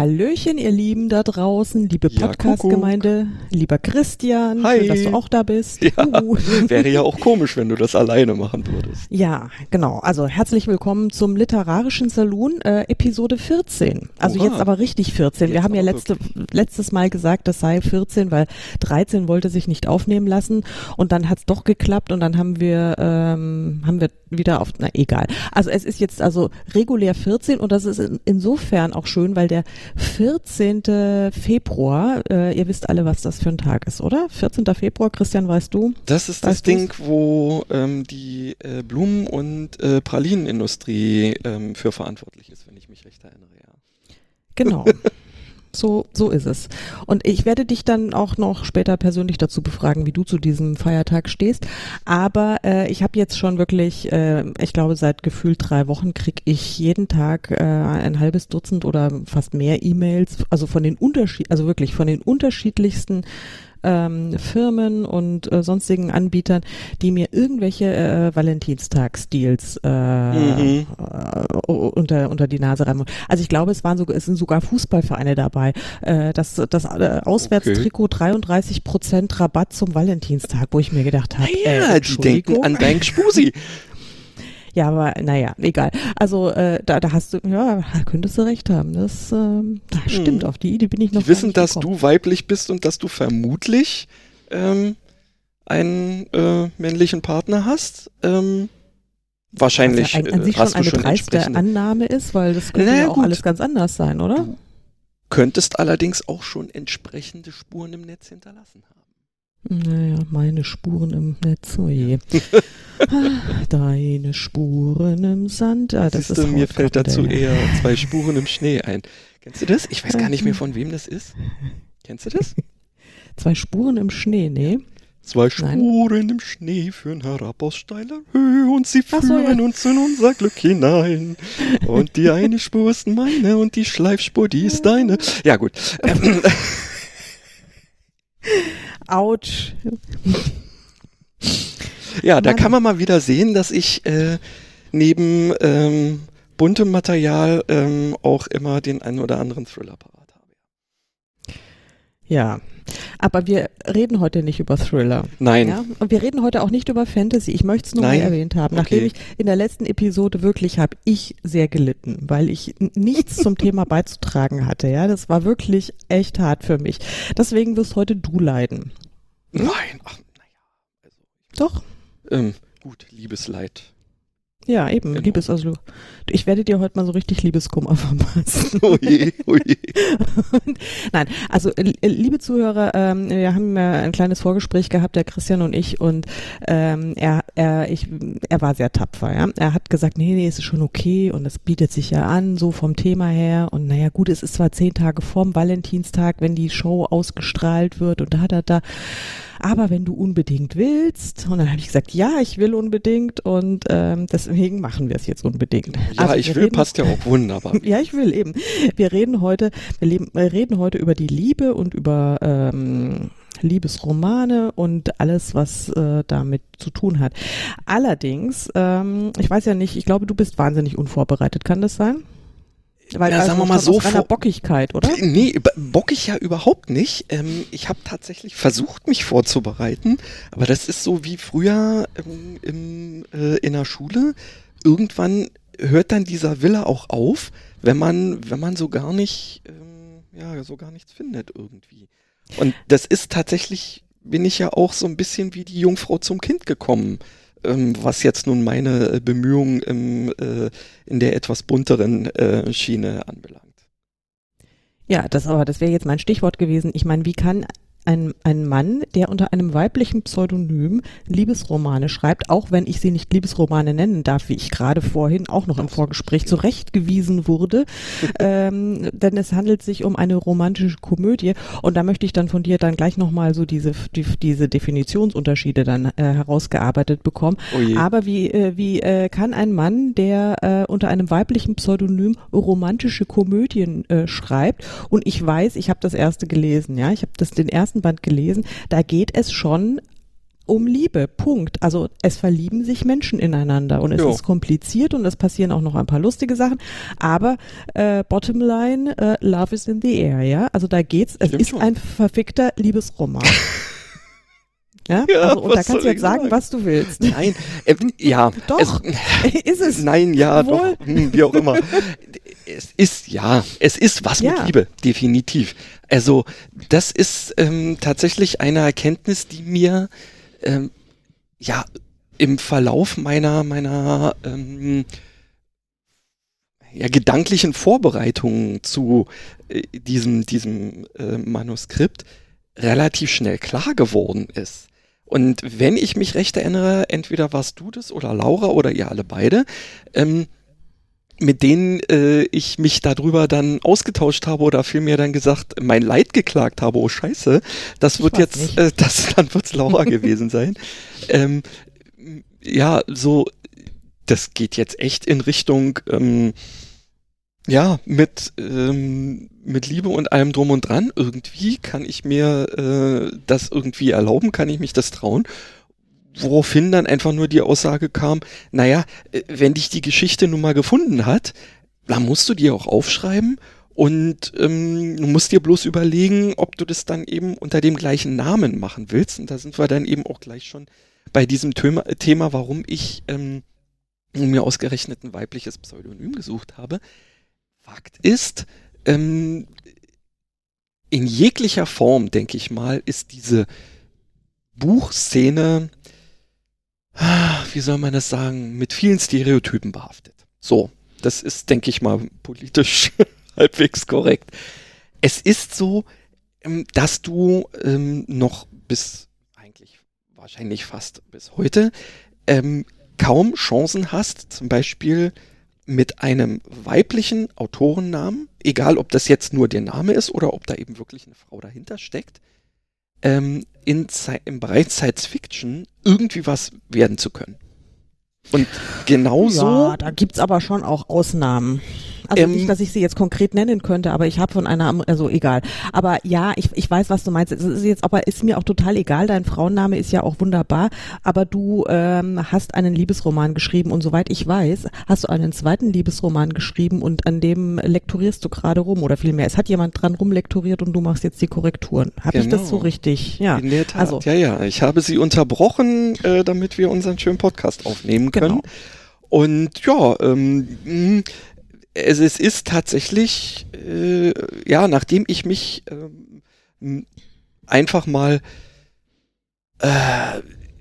Hallöchen, ihr Lieben da draußen, liebe Ja, Podcast-Gemeinde, lieber Christian, Hi. schön, dass du auch da bist. Ja, Uh. wäre ja auch komisch, wenn du das alleine machen würdest. Ja, genau. Also herzlich willkommen zum Literarischen Saloon, äh, Episode 14. Also Hurra. jetzt aber richtig 14. Wir Jetzt haben ja letzte, letztes Mal gesagt, das sei 14, weil 13 wollte sich nicht aufnehmen lassen und dann hat's doch geklappt und dann haben wir, ähm, haben wir wieder auf, na egal. Also es ist jetzt also regulär 14 und das ist in, insofern auch schön, weil der 14. Februar, äh, ihr wisst alle, was das für ein Tag ist, oder? 14. Februar, Christian, weißt du? Das ist das Weißt du's? Ding, wo ähm, die äh, Blumen- und äh, Pralinenindustrie ähm, für verantwortlich ist, wenn ich mich recht erinnere, ja. Genau. So, so ist es. Und ich werde dich dann auch noch später persönlich dazu befragen, wie du zu diesem Feiertag stehst. Aber äh, ich habe jetzt schon wirklich, äh, ich glaube, seit gefühlt drei Wochen krieg ich jeden Tag äh, ein halbes Dutzend oder fast mehr E-Mails, also von den Unterschied, also wirklich von den unterschiedlichsten ähm, Firmen und äh, sonstigen Anbietern, die mir irgendwelche äh, Valentinstagsdeals äh, Mhm. äh, unter, unter die Nase reiben. Also ich glaube, es waren sogar, es sind sogar Fußballvereine dabei. Äh, das das äh, Auswärtstrikot 33 Prozent Rabatt zum Valentinstag, wo ich mir gedacht habe, ja, äh, die denken an dein Spusi. Ja, aber naja, egal. Also äh, da, da hast du, ja, könntest du recht haben. Das, ähm, das stimmt, Mhm. auf die Idee bin ich noch Die wissen, dass gekommen. du weiblich bist und dass du vermutlich ähm, einen äh, männlichen Partner hast. Ähm, wahrscheinlich Was ja an, an äh, sich hast schon du eine schon dreiste. Annahme ist, weil das könnte Naja, ja auch gut. alles ganz anders sein, oder? Du könntest allerdings auch schon entsprechende Spuren im Netz hinterlassen haben. Naja, meine Spuren im Netz, oh je. Deine Spuren im Sand. Ah, das Siehst ist du, mir fällt dazu eher zwei Spuren im Schnee ein. Kennst du das? Ich weiß gar nicht mehr, von wem das ist. Kennst du das? Zwei Spuren im Schnee, nee. Zwei Nein. Spuren im Schnee führen herab aus steiler Höhe und sie Ach so, führen ja. uns in unser Glück hinein. Und die eine Spur ist meine und die Schleifspur, die ist deine. Ja, gut. Autsch. ja, da Mann. kann man mal wieder sehen, dass ich äh, neben ähm, buntem Material ähm, auch immer den einen oder anderen Thriller parat habe. Ja. Aber wir reden heute nicht über Thriller. Nein. Ja? Und wir reden heute auch nicht über Fantasy. Ich möchte es nur Nein? mal erwähnt haben. Nachdem Okay. ich in der letzten Episode wirklich habe ich sehr gelitten, weil ich nichts zum Thema beizutragen hatte. Ja, das war wirklich echt hart für mich. Deswegen wirst heute du leiden. Nein. Ach, naja. Doch? Ähm, gut, Liebesleid. Ja, eben. Genau. Liebes, also ich werde dir heute mal so richtig Liebeskummer verpassen. Oh je, oh je. Nein, also äh, liebe Zuhörer, ähm, wir haben ja ein kleines Vorgespräch gehabt, der Christian und ich, und ähm, er, er, ich, er war sehr tapfer. Ja? Er hat gesagt, nee, nee, es ist schon okay und es bietet sich ja an, so vom Thema her. Und naja, gut, es ist zwar zehn Tage vorm Valentinstag, wenn die Show ausgestrahlt wird und da, da, da. Aber wenn du unbedingt willst, und dann habe ich gesagt, ja, ich will unbedingt und ähm, deswegen machen wir es jetzt unbedingt. Ja, Also ich will, reden- passt ja auch wunderbar. ja, ich will eben. Wir reden heute, wir, leben, wir reden heute über die Liebe und über ähm, Liebesromane und alles, was äh, damit zu tun hat. Allerdings, ähm, ich weiß ja nicht, ich glaube, du bist wahnsinnig unvorbereitet, kann das sein? Weil, Ja, sagen wir mal so, aus reiner vor- Bockigkeit, oder? Nee, bock ich ja überhaupt nicht. Ähm, ich habe tatsächlich versucht, mich vorzubereiten, aber das ist so wie früher ähm, im, äh, in der Schule. Irgendwann hört dann dieser Wille auch auf, wenn man, wenn man so gar nicht, ähm, ja, so gar nichts findet irgendwie. Und das ist tatsächlich, bin ich ja auch so ein bisschen wie die Jungfrau zum Kind gekommen. Ähm, was jetzt nun meine äh, Bemühungen im, äh, in der etwas bunteren äh, Schiene anbelangt. Ja, das aber, das wäre jetzt mein Stichwort gewesen. Ich meine, wie kann ein, ein Mann, der unter einem weiblichen Pseudonym Liebesromane schreibt, auch wenn ich sie nicht Liebesromane nennen darf, wie ich gerade vorhin auch noch im Vorgespräch zurechtgewiesen wurde. ähm, denn es handelt sich um eine romantische Komödie. Und da möchte ich dann von dir dann gleich nochmal so diese, die, diese Definitionsunterschiede dann äh, herausgearbeitet bekommen. Oh Aber wie, äh, wie äh, kann ein Mann, der äh, unter einem weiblichen Pseudonym romantische Komödien äh, schreibt? Und ich weiß, ich habe das erste gelesen, ja, ich habe das den ersten Band gelesen, da geht es schon um Liebe, Punkt. Also es verlieben sich Menschen ineinander und es Jo. ist kompliziert und es passieren auch noch ein paar lustige Sachen, aber äh, Bottomline, äh, Love is in the air, ja. Also da geht's, es Stimmt ist schon. ein verfickter Liebesroman. ja, Ja, also, und da kannst du jetzt sagen, sagen? was du willst. Nein, äh, ja. Doch, Es, ist es. nein, ja, Wohl. doch, hm, wie auch immer. Es ist, ja, es ist was Ja. mit Liebe, definitiv. Also, das ist ähm, tatsächlich eine Erkenntnis, die mir, ähm, ja, im Verlauf meiner, meiner, ähm, ja, gedanklichen Vorbereitungen zu äh, diesem, diesem äh, Manuskript relativ schnell klar geworden ist. Und wenn ich mich recht erinnere, entweder warst du das oder Laura oder ihr alle beide, ähm, mit denen äh, ich mich darüber dann ausgetauscht habe oder vielmehr dann gesagt, mein Leid geklagt habe, oh scheiße, das Ich wird jetzt, äh, das, dann wird's Laura gewesen sein. Ähm, ja, so, das geht jetzt echt in Richtung, ähm, ja, mit, ähm, mit Liebe und allem drum und dran. Irgendwie kann ich mir äh, das irgendwie erlauben, kann ich mich das trauen. Woraufhin dann einfach nur die Aussage kam, naja, äh, wenn dich die Geschichte nun mal gefunden hat, dann musst du die auch aufschreiben und ähm, du musst dir bloß überlegen, ob du das dann eben unter dem gleichen Namen machen willst. Und da sind wir dann eben auch gleich schon bei diesem Thema, warum ich ähm, mir ausgerechnet ein weibliches Pseudonym gesucht habe. Fakt ist, ähm, in jeglicher Form, denke ich mal, ist diese Buchszene, wie soll man das sagen, mit vielen Stereotypen behaftet. So, das ist, denke ich mal, politisch halbwegs korrekt. Es ist so, ähm, dass du ähm, noch bis eigentlich wahrscheinlich fast bis heute ähm, kaum Chancen hast, zum Beispiel mit einem weiblichen Autorennamen, egal ob das jetzt nur der Name ist oder ob da eben wirklich eine Frau dahinter steckt, ähm, in, im Bereich Science Fiction irgendwie was werden zu können. Und genauso. Ja, da gibt's aber schon auch Ausnahmen. Also Ähm, nicht, dass ich sie jetzt konkret nennen könnte, aber ich habe von einer, also egal. Aber ja, ich, ich weiß, was du meinst. Es ist jetzt aber ist mir auch total egal. Dein Frauenname ist ja auch wunderbar. Aber du ähm, hast einen Liebesroman geschrieben und soweit ich weiß, hast du einen zweiten Liebesroman geschrieben und an dem lektorierst du gerade rum oder vielmehr. Es hat jemand dran rumlektoriert und du machst jetzt die Korrekturen. Habe ich das Genau. so richtig? Ja. In der Tat, Also ja, ja. Ich habe sie unterbrochen, äh, damit wir unseren schönen Podcast aufnehmen können. Genau. Und ja, ähm, es, es ist tatsächlich, äh, ja, nachdem ich mich ähm, einfach mal äh,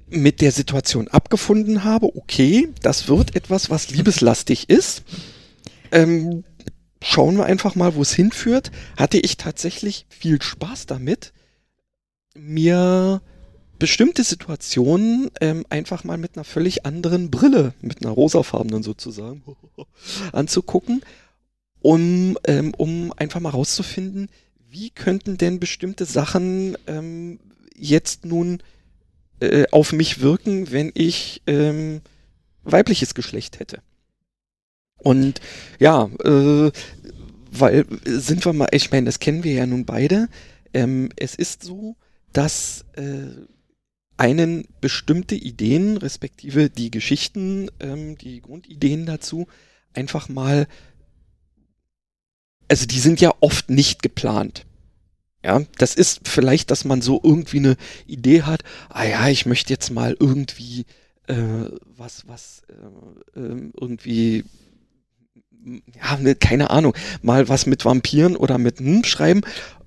mit der Situation abgefunden habe, okay, das wird etwas, was liebeslastig ist. Ähm, schauen wir einfach mal, wo es hinführt. Hatte ich tatsächlich viel Spaß damit, mir bestimmte Situationen ähm, einfach mal mit einer völlig anderen Brille, mit einer rosafarbenen sozusagen, anzugucken, um, ähm, um einfach mal rauszufinden, wie könnten denn bestimmte Sachen ähm, jetzt nun äh, auf mich wirken, wenn ich ähm, weibliches Geschlecht hätte. Und ja, äh, weil sind wir mal, ich meine, das kennen wir ja nun beide. Ähm, es ist so, dass äh, einen bestimmte Ideen, respektive die Geschichten, ähm, die Grundideen dazu, einfach mal, also die sind ja oft nicht geplant. Ja, das ist vielleicht, dass man so irgendwie eine Idee hat, ah ja, ich möchte jetzt mal irgendwie äh, was, was äh, ähm, irgendwie, ja, ne, keine Ahnung, mal was mit Vampiren oder mit hm schreiben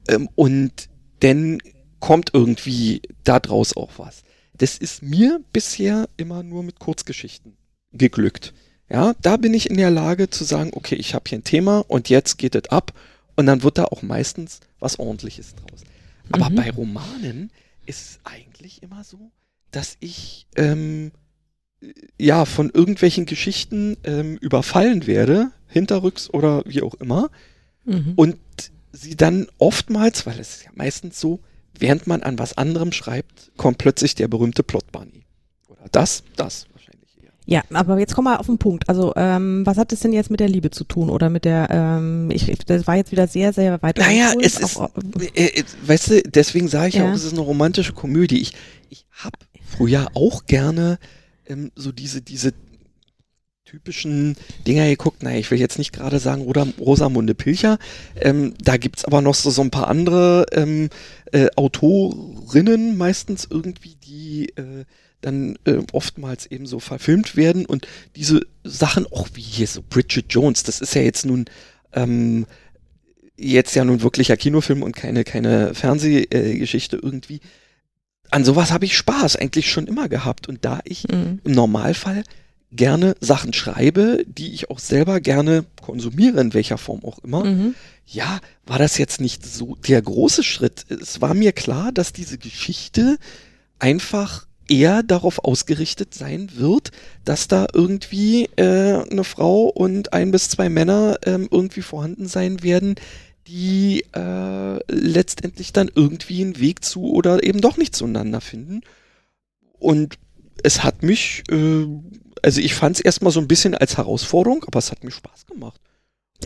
ähm, und dann kommt irgendwie da draus auch was. Das ist mir bisher immer nur mit Kurzgeschichten geglückt. Ja, da bin ich in der Lage zu sagen, okay, ich habe hier ein Thema und jetzt geht es ab und dann wird da auch meistens was ordentliches draus. Aber mhm. bei Romanen ist es eigentlich immer so, dass ich ähm, ja von irgendwelchen Geschichten ähm, überfallen werde, hinterrücks oder wie auch immer, mhm. und sie dann oftmals, weil es ist ja meistens so, während man an was anderem schreibt, kommt plötzlich der berühmte Plot Bunny. Oder das, das wahrscheinlich eher. Ja, aber jetzt komm mal auf den Punkt. Also, ähm, was hat es denn jetzt mit der Liebe zu tun oder mit der, ähm, ich, das war jetzt wieder sehr, sehr weit. Naja, es ist, auch, äh, äh, weißt du, deswegen sage ich ja. auch, es ist eine romantische Komödie. Ich, ich habe früher auch gerne ähm, so diese, diese typischen Dinger geguckt. Naja, ich will jetzt nicht gerade sagen Rosa, Rosamunde Pilcher. Ähm, da gibt's aber noch so, so ein paar andere ähm, äh, Autorinnen meistens irgendwie, die äh, dann äh, oftmals eben so verfilmt werden und diese Sachen, auch wie hier so Bridget Jones, das ist ja jetzt nun ähm, jetzt ja nun wirklicher Kinofilm und keine, keine Fernsehgeschichte irgendwie. An sowas habe ich Spaß eigentlich schon immer gehabt. Und da ich mhm. im Normalfall gerne Sachen schreibe, die ich auch selber gerne konsumiere, in welcher Form auch immer. Mhm. Ja, war das jetzt nicht so der große Schritt. Es war mir klar, dass diese Geschichte einfach eher darauf ausgerichtet sein wird, dass da irgendwie äh, eine Frau und ein bis zwei Männer ähm, irgendwie vorhanden sein werden, die äh, letztendlich dann irgendwie einen Weg zu oder eben doch nicht zueinander finden. Und es hat mich äh, also ich fand es erstmal so ein bisschen als Herausforderung, aber es hat mir Spaß gemacht.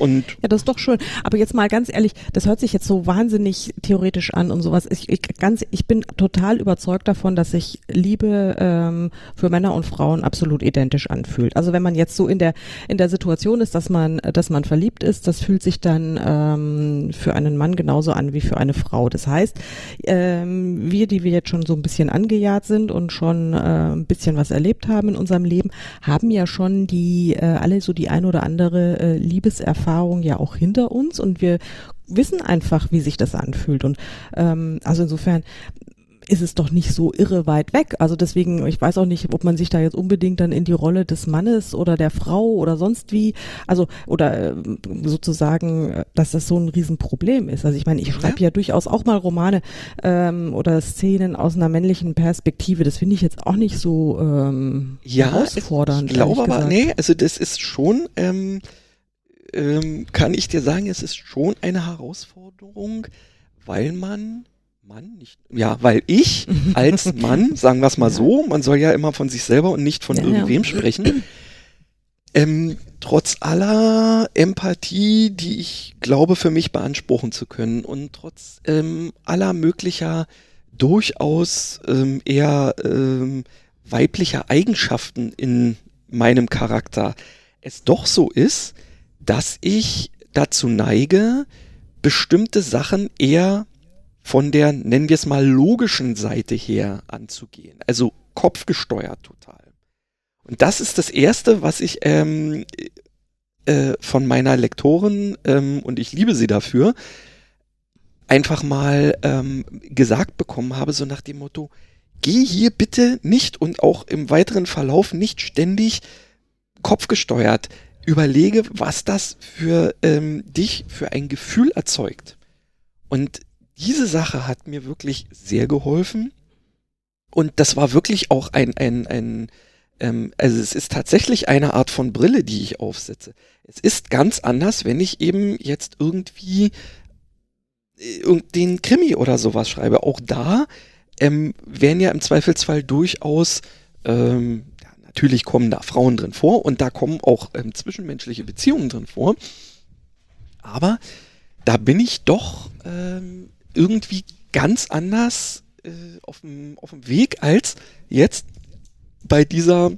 Und ja, das ist doch schön. Aber jetzt mal ganz ehrlich, das hört sich jetzt so wahnsinnig theoretisch an und sowas. Ich, ich, ganz, ich bin total überzeugt davon, dass sich Liebe ähm, für Männer und Frauen absolut identisch anfühlt. Also wenn man jetzt so in der in der Situation ist, dass man dass man verliebt ist, das fühlt sich dann ähm, für einen Mann genauso an wie für eine Frau. Das heißt, ähm, wir, die wir jetzt schon so ein bisschen angejahrt sind und schon äh, ein bisschen was erlebt haben in unserem Leben, haben ja schon die äh, alle so die ein oder andere äh, Liebeserfahrung Erfahrung ja auch hinter uns und wir wissen einfach, wie sich das anfühlt. Und ähm, also insofern ist es doch nicht so irre weit weg. Also deswegen, ich weiß auch nicht, ob man sich da jetzt unbedingt dann in die Rolle des Mannes oder der Frau oder sonst wie, also oder äh, sozusagen, dass das so ein Riesenproblem ist. Also ich meine, ich schreibe ja. ja durchaus auch mal Romane ähm, oder Szenen aus einer männlichen Perspektive. Das finde ich jetzt auch nicht so ähm, ja, herausfordernd. Ich glaube aber, nee, also das ist schon ähm, ähm, kann ich dir sagen, es ist schon eine Herausforderung, weil man Mann nicht, ja, weil ich als Mann, sagen wir es mal so, man soll ja immer von sich selber und nicht von ja, irgendwem ja. sprechen, ähm, trotz aller Empathie, die ich glaube für mich beanspruchen zu können und trotz ähm, aller möglicher durchaus ähm, eher ähm, weiblicher Eigenschaften in meinem Charakter, es doch so ist, dass ich dazu neige, bestimmte Sachen eher von der, nennen wir es mal, logischen Seite her anzugehen. Also kopfgesteuert total. Und das ist das Erste, was ich ähm, äh, von meiner Lektorin, ähm, und ich liebe sie dafür, einfach mal ähm, gesagt bekommen habe, so nach dem Motto, geh hier bitte nicht und auch im weiteren Verlauf nicht ständig kopfgesteuert überlege, was das für ähm, dich für ein Gefühl erzeugt. Und diese Sache hat mir wirklich sehr geholfen. Und das war wirklich auch ein, ein, ein ähm, also es ist tatsächlich eine Art von Brille, die ich aufsetze. Es ist ganz anders, wenn ich eben jetzt irgendwie äh, den Krimi oder sowas schreibe. Auch da ähm, werden ja im Zweifelsfall durchaus ähm, Natürlich kommen da Frauen drin vor und da kommen auch ähm, zwischenmenschliche Beziehungen drin vor. Aber da bin ich doch ähm, irgendwie ganz anders äh, auf dem Weg als jetzt bei dieser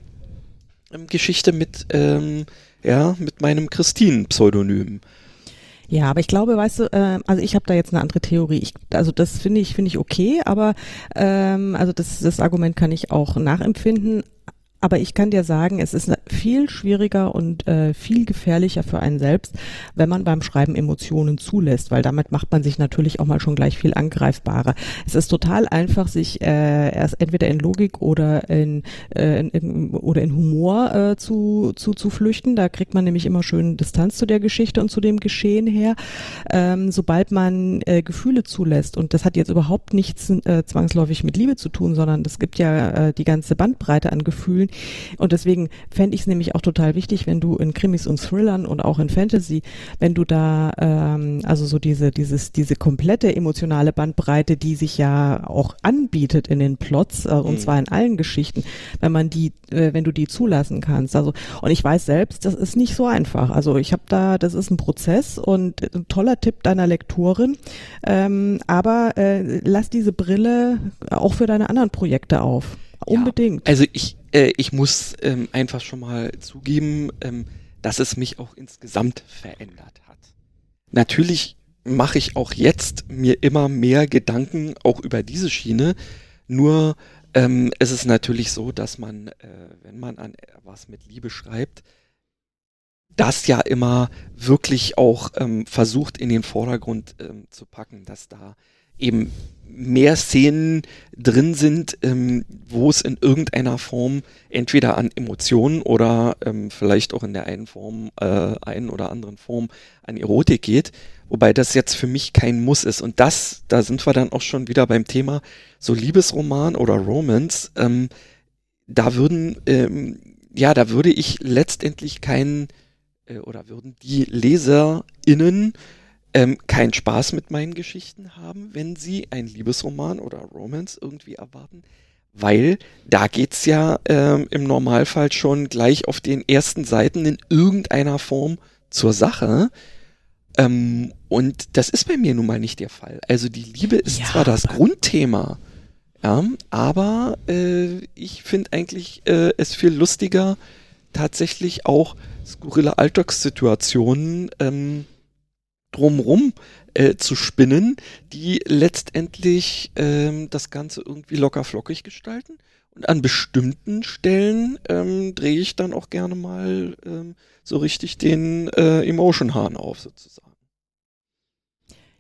ähm, Geschichte mit, ähm, ja, mit meinem Christinen-Pseudonym. Ja, aber ich glaube, weißt du, äh, also ich habe da jetzt eine andere Theorie. Ich, also das finde ich finde ich okay, aber ähm, also das das Argument kann ich auch nachempfinden aber ich kann dir sagen, es ist viel schwieriger und äh, viel gefährlicher für einen selbst, wenn man beim Schreiben Emotionen zulässt, weil damit macht man sich natürlich auch mal schon gleich viel angreifbarer. Es ist total einfach, sich äh, erst entweder in Logik oder in, äh, in, in oder in Humor äh, zu, zu, zu flüchten. Da kriegt man nämlich immer schön Distanz zu der Geschichte und zu dem Geschehen her. Ähm, sobald man äh, Gefühle zulässt, und das hat jetzt überhaupt nichts äh, zwangsläufig mit Liebe zu tun, sondern es gibt ja äh, die ganze Bandbreite an Gefühlen, und deswegen fände ich es nämlich auch total wichtig, wenn du in Krimis und Thrillern und auch in Fantasy, wenn du da ähm, also so diese dieses diese komplette emotionale Bandbreite, die sich ja auch anbietet in den Plots äh, und mhm. zwar in allen Geschichten, wenn man die, äh, wenn du die zulassen kannst. Also und ich weiß selbst, das ist nicht so einfach. Also ich habe da, das ist ein Prozess und ein toller Tipp deiner Lektorin. Ähm, aber äh, lass diese Brille auch für deine anderen Projekte auf. Unbedingt. Ja, also ich, äh, ich muss ähm, einfach schon mal zugeben, ähm, dass es mich auch insgesamt verändert hat. Natürlich mache ich auch jetzt mir immer mehr Gedanken auch über diese Schiene. Nur ähm, es ist natürlich so, dass man, äh, wenn man an was mit Liebe schreibt, das ja immer wirklich auch ähm, versucht in den Vordergrund ähm, zu packen, dass da eben mehr Szenen drin sind, ähm, wo es in irgendeiner Form entweder an Emotionen oder ähm, vielleicht auch in der einen Form, äh, einen oder anderen Form an Erotik geht. Wobei das jetzt für mich kein Muss ist. Und das, da sind wir dann auch schon wieder beim Thema so Liebesroman oder Romance. Ähm, da würden, ähm, ja, da würde ich letztendlich keinen, äh, oder würden die LeserInnen ähm, keinen Spaß mit meinen Geschichten haben, wenn sie ein Liebesroman oder Romance irgendwie erwarten, weil da geht's ja ähm, im Normalfall schon gleich auf den ersten Seiten in irgendeiner Form zur Sache. Ähm, und das ist bei mir nun mal nicht der Fall. Also die Liebe ist ja, zwar das Grundthema, ja, aber äh, ich finde eigentlich äh, es viel lustiger, tatsächlich auch skurrile Alltagssituationen ähm, drumrum äh, zu spinnen, die letztendlich ähm, das Ganze irgendwie locker flockig gestalten. Und an bestimmten Stellen ähm, drehe ich dann auch gerne mal ähm, so richtig den äh, Emotion-Hahn auf, sozusagen.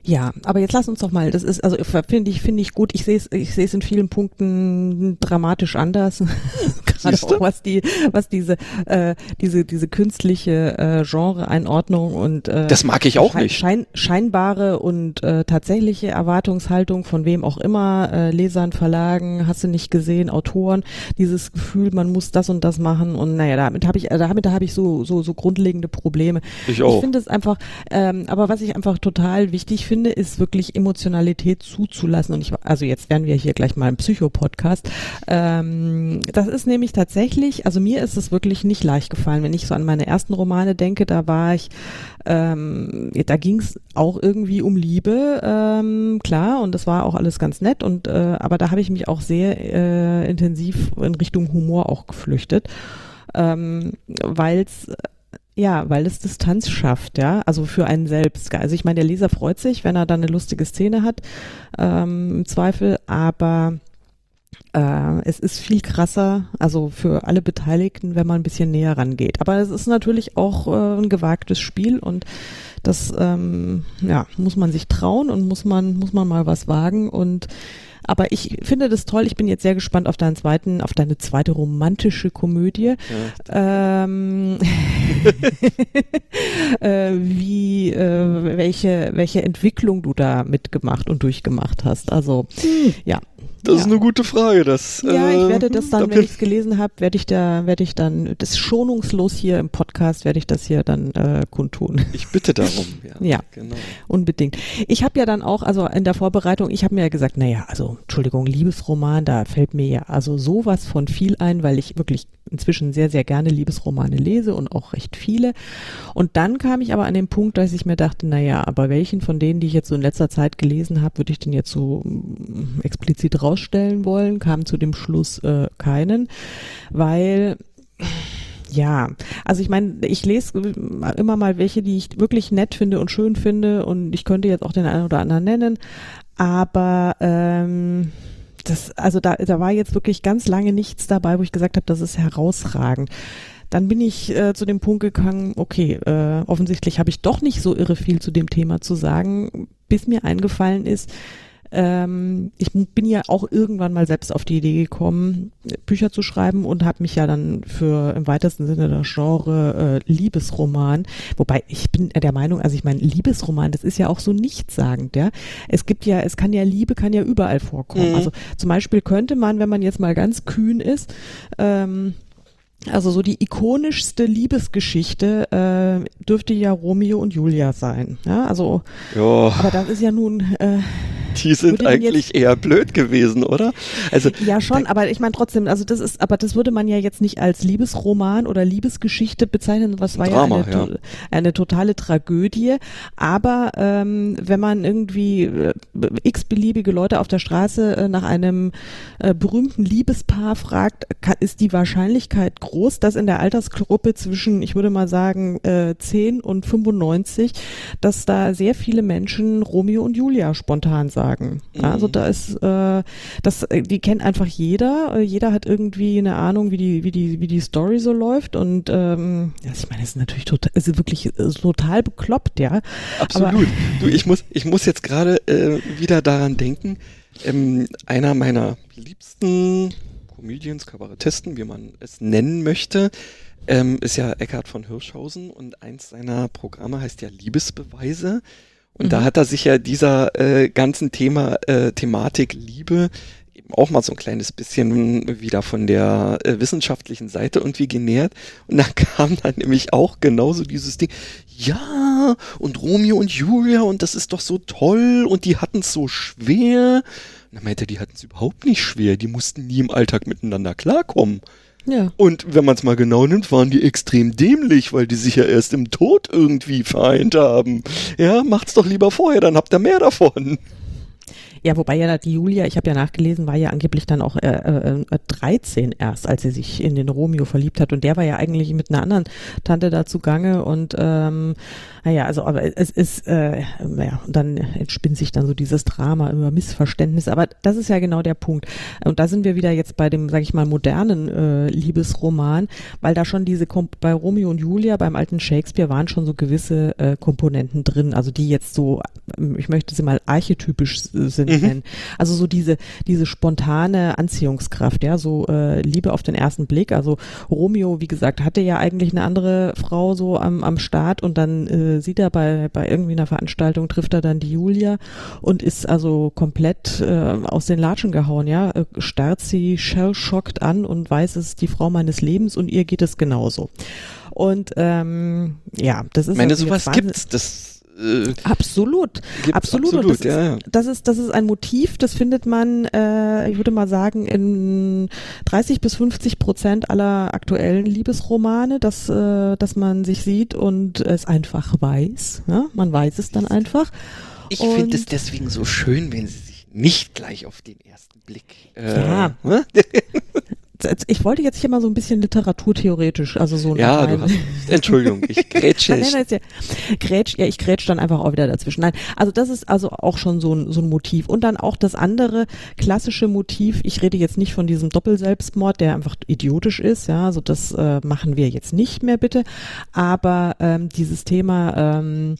Ja, aber jetzt lass uns doch mal, das ist, also finde ich, finde ich gut. Ich sehe es, ich sehe es in vielen Punkten dramatisch anders. Gerade auch was die, was diese, äh, diese, diese künstliche äh, Genre-Einordnung und äh, Das mag ich auch schein, nicht. Schein, scheinbare und äh, tatsächliche Erwartungshaltung von wem auch immer, äh, Lesern, Verlagen, hast du nicht gesehen, Autoren, dieses Gefühl, man muss das und das machen und naja, damit habe ich, damit da habe ich so, so, so grundlegende Probleme. Ich auch. Ich finde es einfach, ähm, aber was ich einfach total wichtig finde, finde, ist wirklich Emotionalität zuzulassen. Und ich, also jetzt werden wir hier gleich mal ein Psycho-Podcast. Ähm, das ist nämlich tatsächlich, also mir ist es wirklich nicht leicht gefallen. Wenn ich so an meine ersten Romane denke, da war ich, ähm, da ging es auch irgendwie um Liebe, ähm, klar, und das war auch alles ganz nett. Und äh, aber da habe ich mich auch sehr äh, intensiv in Richtung Humor auch geflüchtet. Ähm, weil es ja, weil es Distanz schafft, ja, also für einen selbst. Also ich meine, der Leser freut sich, wenn er dann eine lustige Szene hat, ähm, im Zweifel, aber äh, es ist viel krasser, also für alle Beteiligten, wenn man ein bisschen näher rangeht. Aber es ist natürlich auch äh, ein gewagtes Spiel und das ähm, ja, muss man sich trauen und muss man, muss man mal was wagen und aber ich finde das toll. Ich bin jetzt sehr gespannt auf deinen zweiten, auf deine zweite romantische Komödie. Ja. Ähm, äh, wie, äh, welche, welche Entwicklung du da mitgemacht und durchgemacht hast. Also, hm. ja. Das ja. ist eine gute Frage. Das, ja, ich werde das dann, wenn ich es gelesen habe, werde ich da, werde ich dann, das schonungslos hier im Podcast, werde ich das hier dann äh, kundtun. Ich bitte darum. Ja, ja genau. unbedingt. Ich habe ja dann auch, also in der Vorbereitung, ich habe mir ja gesagt, naja, also Entschuldigung, Liebesroman, da fällt mir ja also sowas von viel ein, weil ich wirklich inzwischen sehr, sehr gerne Liebesromane lese und auch recht viele. Und dann kam ich aber an den Punkt, dass ich mir dachte, naja, aber welchen von denen, die ich jetzt so in letzter Zeit gelesen habe, würde ich denn jetzt so mm, explizit rausstellen wollen? Kam zu dem Schluss äh, keinen, weil ja, also ich meine, ich lese immer mal welche, die ich wirklich nett finde und schön finde und ich könnte jetzt auch den einen oder anderen nennen, aber ähm, das, also da, da war jetzt wirklich ganz lange nichts dabei, wo ich gesagt habe, das ist herausragend. Dann bin ich äh, zu dem Punkt gegangen, okay, äh, offensichtlich habe ich doch nicht so irre viel zu dem Thema zu sagen, bis mir eingefallen ist, ähm, ich bin ja auch irgendwann mal selbst auf die Idee gekommen, Bücher zu schreiben und habe mich ja dann für im weitesten Sinne das Genre äh, Liebesroman, wobei ich bin der Meinung, also ich meine Liebesroman, das ist ja auch so nichtssagend, ja. Es gibt ja, es kann ja Liebe kann ja überall vorkommen. Mhm. Also zum Beispiel könnte man, wenn man jetzt mal ganz kühn ist, ähm, also so die ikonischste Liebesgeschichte äh, dürfte ja Romeo und Julia sein. Ja, also, jo. aber das ist ja nun äh, die sind eigentlich eher blöd gewesen, oder? Also ja schon, aber ich meine trotzdem, also das ist, aber das würde man ja jetzt nicht als Liebesroman oder Liebesgeschichte bezeichnen. Was war Drama, ja, eine, ja. eine totale Tragödie. Aber ähm, wenn man irgendwie äh, x-beliebige Leute auf der Straße äh, nach einem äh, berühmten Liebespaar fragt, kann, ist die Wahrscheinlichkeit groß, dass in der Altersgruppe zwischen, ich würde mal sagen, äh, 10 und 95, dass da sehr viele Menschen Romeo und Julia spontan sagen sagen. Mhm. Also da ist äh, das, äh, die kennt einfach jeder. Äh, jeder hat irgendwie eine Ahnung, wie die, wie die, wie die Story so läuft. Und ähm, also ich meine, es ist natürlich total, es ist wirklich äh, total bekloppt, ja. Absolut. Aber, du, ich muss, ich muss jetzt gerade äh, wieder daran denken. Ähm, einer meiner liebsten Comedians, Kabarettisten, wie man es nennen möchte, ähm, ist ja Eckhard von Hirschhausen und eins seiner Programme heißt ja Liebesbeweise. Und mhm. da hat er sich ja dieser äh, ganzen Thema, äh, Thematik Liebe eben auch mal so ein kleines bisschen wieder von der äh, wissenschaftlichen Seite irgendwie genährt. Und da kam dann nämlich auch genauso dieses Ding, ja, und Romeo und Julia, und das ist doch so toll, und die hatten es so schwer. Und dann meinte er, die hatten es überhaupt nicht schwer, die mussten nie im Alltag miteinander klarkommen. Ja. Und wenn man es mal genau nimmt, waren die extrem dämlich, weil die sich ja erst im Tod irgendwie vereint haben. Ja, macht's doch lieber vorher, dann habt ihr mehr davon. Ja, wobei ja die Julia, ich habe ja nachgelesen, war ja angeblich dann auch äh, äh, 13 erst, als sie sich in den Romeo verliebt hat. Und der war ja eigentlich mit einer anderen Tante da zugange. Und ähm, naja, also aber es ist, äh, naja, und dann entspinnt sich dann so dieses Drama über Missverständnis. Aber das ist ja genau der Punkt. Und da sind wir wieder jetzt bei dem, sag ich mal, modernen äh, Liebesroman, weil da schon diese Kom bei Romeo und Julia, beim alten Shakespeare waren schon so gewisse äh, Komponenten drin, also die jetzt so, ich möchte sie mal archetypisch sind mhm. nennen. Also so diese, diese spontane Anziehungskraft, ja, so äh, Liebe auf den ersten Blick. Also Romeo, wie gesagt, hatte ja eigentlich eine andere Frau so am, am Start und dann äh, sieht er bei, bei irgendwie einer Veranstaltung, trifft er dann die Julia und ist also komplett äh, aus den Latschen gehauen, ja, äh, starrt sie shell-schockt an und weiß, es ist die Frau meines Lebens und ihr geht es genauso. Und ähm, ja, das ist. Ich meine, also sowas gibt's, das äh, absolut, absolut. absolut das, ja, ist, das, ist, das ist ein Motiv, das findet man, äh, ich würde mal sagen, in 30 bis 50 Prozent aller aktuellen Liebesromane, dass, äh, dass man sich sieht und es einfach weiß. Ja? Man weiß es dann einfach. Ich finde es deswegen so schön, wenn sie sich nicht gleich auf den ersten Blick. Äh, ja. Ich wollte jetzt hier mal so ein bisschen literaturtheoretisch, also so. Ja, du hast, Entschuldigung, ich grätsche. nein, nein, ja, grätsch, ja, ich grätsch dann einfach auch wieder dazwischen. Nein, also das ist also auch schon so ein, so ein Motiv. Und dann auch das andere klassische Motiv, ich rede jetzt nicht von diesem Doppelselbstmord, der einfach idiotisch ist, ja, also das äh, machen wir jetzt nicht mehr bitte, aber ähm, dieses Thema, ähm,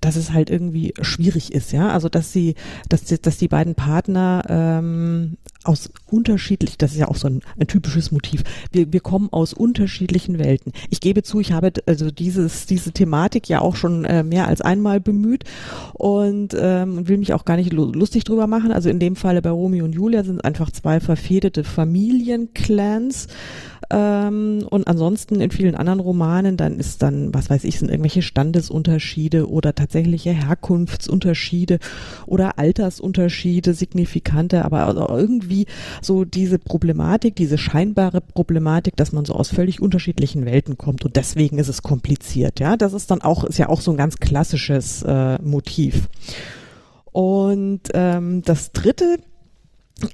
dass es halt irgendwie schwierig ist, ja. Also dass sie, dass, dass die beiden Partner ähm, aus unterschiedlich, das ist ja auch so ein, ein typisches Motiv. Wir, wir kommen aus unterschiedlichen Welten. Ich gebe zu, ich habe also dieses, diese Thematik ja auch schon äh, mehr als einmal bemüht und ähm, will mich auch gar nicht lustig drüber machen. Also in dem Falle bei Romeo und Julia sind einfach zwei verfehdete Familienclans ähm, und ansonsten in vielen anderen Romanen, dann ist dann, was weiß ich, sind irgendwelche Standesunterschiede oder tatsächliche Herkunftsunterschiede oder Altersunterschiede, signifikante, aber also irgendwie so diese Problematik, diese scheinbare Problematik, dass man so aus völlig unterschiedlichen Welten kommt und deswegen ist es kompliziert. Ja, das ist dann auch, ist ja auch so ein ganz klassisches äh, Motiv. Und ähm, das dritte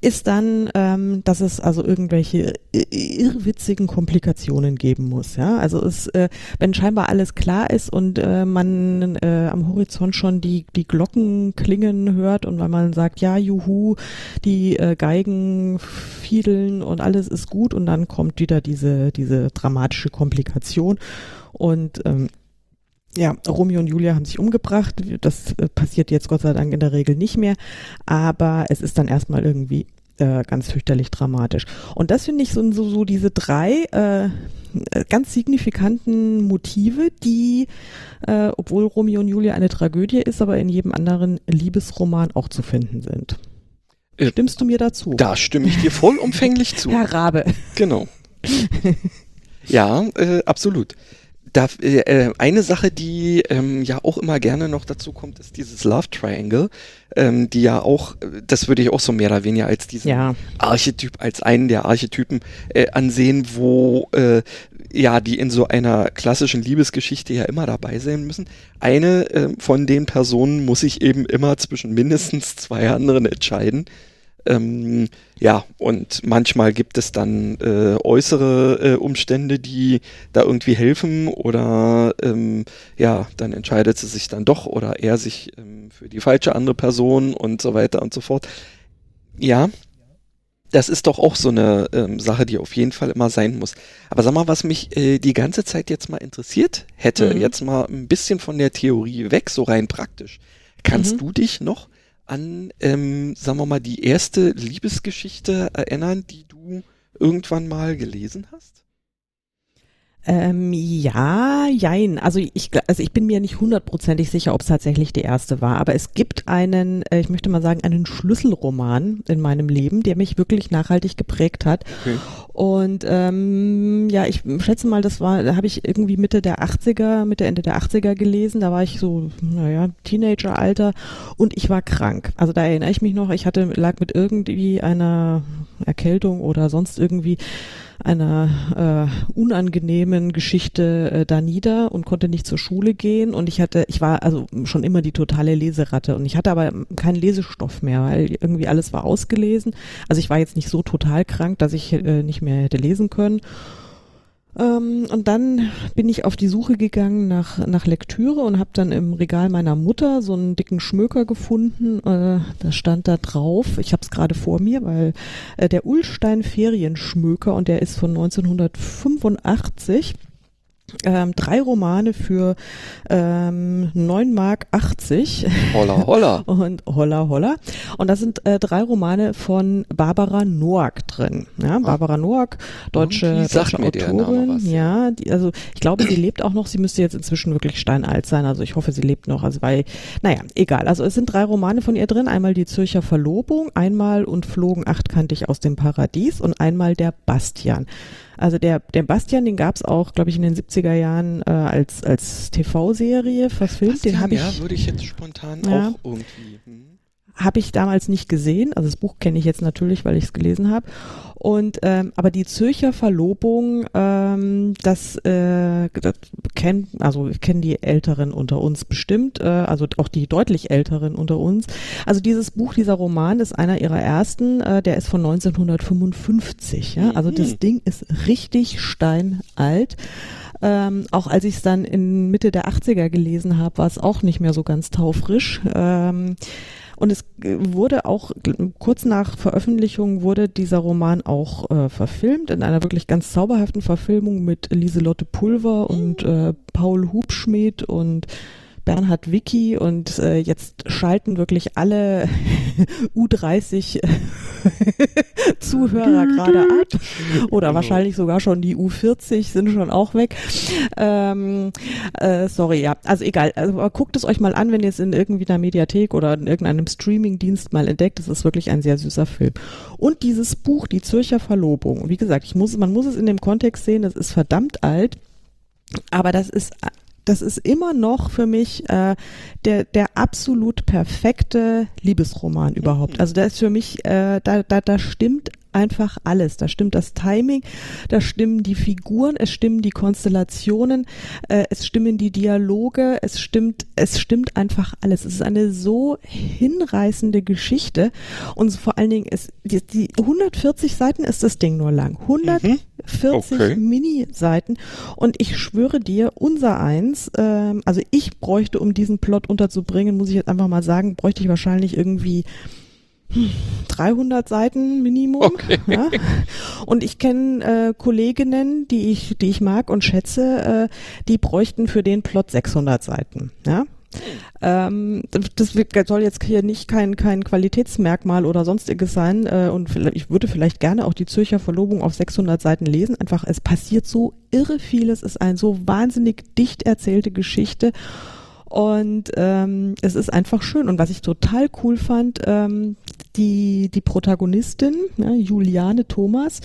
ist dann, ähm, dass es also irgendwelche irrwitzigen Komplikationen geben muss. Ja, also es, äh, wenn scheinbar alles klar ist und äh, man äh, am Horizont schon die die Glocken klingen hört und weil man sagt, ja, juhu, die äh, Geigen fiedeln und alles ist gut und dann kommt wieder diese diese dramatische Komplikation und ähm, ja, Romeo und Julia haben sich umgebracht. Das äh, passiert jetzt Gott sei Dank in der Regel nicht mehr. Aber es ist dann erstmal irgendwie äh, ganz fürchterlich dramatisch. Und das finde ich so, so, so diese drei äh, ganz signifikanten Motive, die, äh, obwohl Romeo und Julia eine Tragödie ist, aber in jedem anderen Liebesroman auch zu finden sind. Äh, Stimmst du mir dazu? Da stimme ich dir vollumfänglich zu. Herr Rabe. Genau. ja, äh, absolut. Da, äh, eine Sache, die ähm, ja auch immer gerne noch dazu kommt, ist dieses Love Triangle, ähm, die ja auch, das würde ich auch so mehr oder weniger als diesen ja. Archetyp, als einen der Archetypen äh, ansehen, wo äh, ja, die in so einer klassischen Liebesgeschichte ja immer dabei sein müssen. Eine äh, von den Personen muss sich eben immer zwischen mindestens zwei anderen entscheiden. Ähm, ja, und manchmal gibt es dann äh, äußere äh, Umstände, die da irgendwie helfen oder ähm, ja, dann entscheidet sie sich dann doch oder er sich ähm, für die falsche andere Person und so weiter und so fort. Ja, das ist doch auch so eine ähm, Sache, die auf jeden Fall immer sein muss. Aber sag mal, was mich äh, die ganze Zeit jetzt mal interessiert hätte, mhm. jetzt mal ein bisschen von der Theorie weg, so rein praktisch. Kannst mhm. du dich noch an, ähm, sagen wir mal, die erste Liebesgeschichte erinnern, die du irgendwann mal gelesen hast? Ähm, ja, jein. Also ich, also ich bin mir nicht hundertprozentig sicher, ob es tatsächlich die erste war, aber es gibt einen, äh, ich möchte mal sagen, einen Schlüsselroman in meinem Leben, der mich wirklich nachhaltig geprägt hat. Okay. Und ähm, ja, ich schätze mal, das war, da habe ich irgendwie Mitte der 80er, Mitte Ende der 80er gelesen. Da war ich so, naja, Teenageralter und ich war krank. Also da erinnere ich mich noch, ich hatte, lag mit irgendwie einer Erkältung oder sonst irgendwie einer äh, unangenehmen Geschichte äh, da nieder und konnte nicht zur Schule gehen. Und ich hatte, ich war also schon immer die totale Leseratte. Und ich hatte aber keinen Lesestoff mehr, weil irgendwie alles war ausgelesen. Also ich war jetzt nicht so total krank, dass ich äh, nicht mehr hätte lesen können ähm, und dann bin ich auf die Suche gegangen nach, nach Lektüre und habe dann im Regal meiner Mutter so einen dicken Schmöker gefunden. Äh, da stand da drauf, ich habe es gerade vor mir, weil äh, der Ullstein Ferienschmöker und der ist von 1985 ähm, drei Romane für ähm, 9 Mark 80. Holla, holla. Und holla, holla. Und da sind äh, drei Romane von Barbara Noack drin. Ja, Barbara Noack, deutsche, deutsche Autorin. Ja, die, also ich glaube, sie lebt auch noch. Sie müsste jetzt inzwischen wirklich steinalt sein. Also ich hoffe, sie lebt noch. Also weil, naja, egal. Also es sind drei Romane von ihr drin. Einmal die Zürcher Verlobung, einmal und flogen achtkantig aus dem Paradies und einmal der Bastian. Also der, der Bastian, den gab es auch, glaube ich, in den 70er Jahren äh, als, als TV-Serie verfilmt. Bastian, den habe ich. Ja, würde ich jetzt spontan ja, auch irgendwie. Hm. Habe ich damals nicht gesehen. Also das Buch kenne ich jetzt natürlich, weil ich es gelesen habe. Und ähm, aber die Zürcher Verlobung, ähm, das, äh, das kennen, also kennen die Älteren unter uns bestimmt, äh, also auch die deutlich Älteren unter uns. Also dieses Buch, dieser Roman ist einer ihrer ersten, äh, der ist von 1955. Ja? Also das mhm. Ding ist richtig steinalt. Ähm, auch als ich es dann in Mitte der 80er gelesen habe, war es auch nicht mehr so ganz taufrisch. Ähm, und es wurde auch kurz nach Veröffentlichung wurde dieser Roman auch äh, verfilmt in einer wirklich ganz zauberhaften Verfilmung mit Lieselotte Pulver und äh, Paul Hubschmidt und Bernhard Wicki und äh, jetzt schalten wirklich alle U30 Zuhörer gerade ab oder wahrscheinlich sogar schon die U40 sind schon auch weg. Ähm, äh, sorry, ja, also egal. Also guckt es euch mal an, wenn ihr es in irgendwie einer Mediathek oder in irgendeinem Streamingdienst mal entdeckt. Das ist wirklich ein sehr süßer Film. Und dieses Buch, die Zürcher Verlobung. Wie gesagt, ich muss, man muss es in dem Kontext sehen. Das ist verdammt alt. Aber das ist das ist immer noch für mich äh, der, der absolut perfekte Liebesroman überhaupt. Mhm. Also da ist für mich, äh, da, da, da stimmt einfach alles. Da stimmt das Timing, da stimmen die Figuren, es stimmen die Konstellationen, äh, es stimmen die Dialoge, es stimmt, es stimmt einfach alles. Es ist eine so hinreißende Geschichte und vor allen Dingen ist die, die 140 Seiten ist das Ding nur lang. 140 mhm. okay. Mini-Seiten und ich schwöre dir, unser eins, ähm, also ich bräuchte, um diesen Plot unterzubringen, muss ich jetzt einfach mal sagen, bräuchte ich wahrscheinlich irgendwie 300 Seiten Minimum. Okay. Ja. Und ich kenne äh, Kolleginnen, die ich, die ich mag und schätze, äh, die bräuchten für den Plot 600 Seiten. Ja. Ähm, das soll jetzt hier nicht kein, kein Qualitätsmerkmal oder sonstiges sein. Äh, und ich würde vielleicht gerne auch die Zürcher Verlobung auf 600 Seiten lesen. Einfach, es passiert so irre vieles. Es ist eine so wahnsinnig dicht erzählte Geschichte. Und ähm, es ist einfach schön. Und was ich total cool fand, ähm, die, die Protagonistin, ja, Juliane Thomas,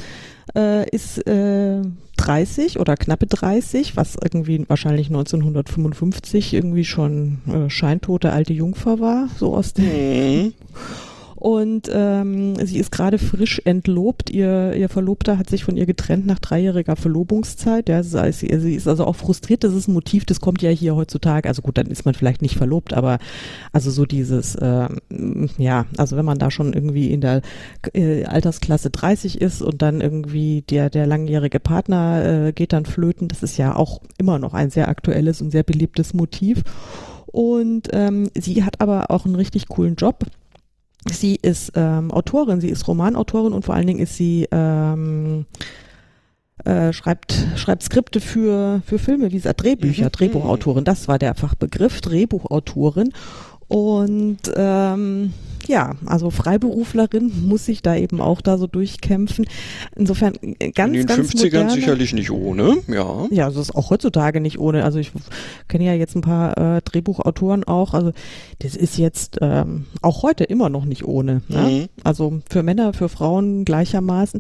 äh, ist äh, 30 oder knappe 30, was irgendwie wahrscheinlich 1955 irgendwie schon äh, scheintote alte Jungfer war, so aus dem. Mhm. Und ähm, sie ist gerade frisch entlobt. Ihr, ihr Verlobter hat sich von ihr getrennt nach dreijähriger Verlobungszeit. Ja, sie, sie ist also auch frustriert. Das ist ein Motiv, das kommt ja hier heutzutage. Also gut, dann ist man vielleicht nicht verlobt, aber also so dieses, äh, ja, also wenn man da schon irgendwie in der äh, Altersklasse 30 ist und dann irgendwie der, der langjährige Partner äh, geht dann flöten, das ist ja auch immer noch ein sehr aktuelles und sehr beliebtes Motiv. Und ähm, sie hat aber auch einen richtig coolen Job Sie ist ähm, Autorin, sie ist Romanautorin und vor allen Dingen ist sie ähm, äh, schreibt, schreibt Skripte für, für Filme, wie gesagt, Drehbücher, mhm. Drehbuchautorin, das war der Fachbegriff, Drehbuchautorin. Und ähm, ja, also Freiberuflerin muss sich da eben auch da so durchkämpfen. Insofern äh, ganz, In den ganz 50ern moderne, sicherlich nicht ohne, ja. Ja, also ist auch heutzutage nicht ohne. Also ich kenne ja jetzt ein paar äh, Drehbuchautoren auch. Also das ist jetzt ähm, auch heute immer noch nicht ohne. Ne? Mhm. Also für Männer, für Frauen gleichermaßen.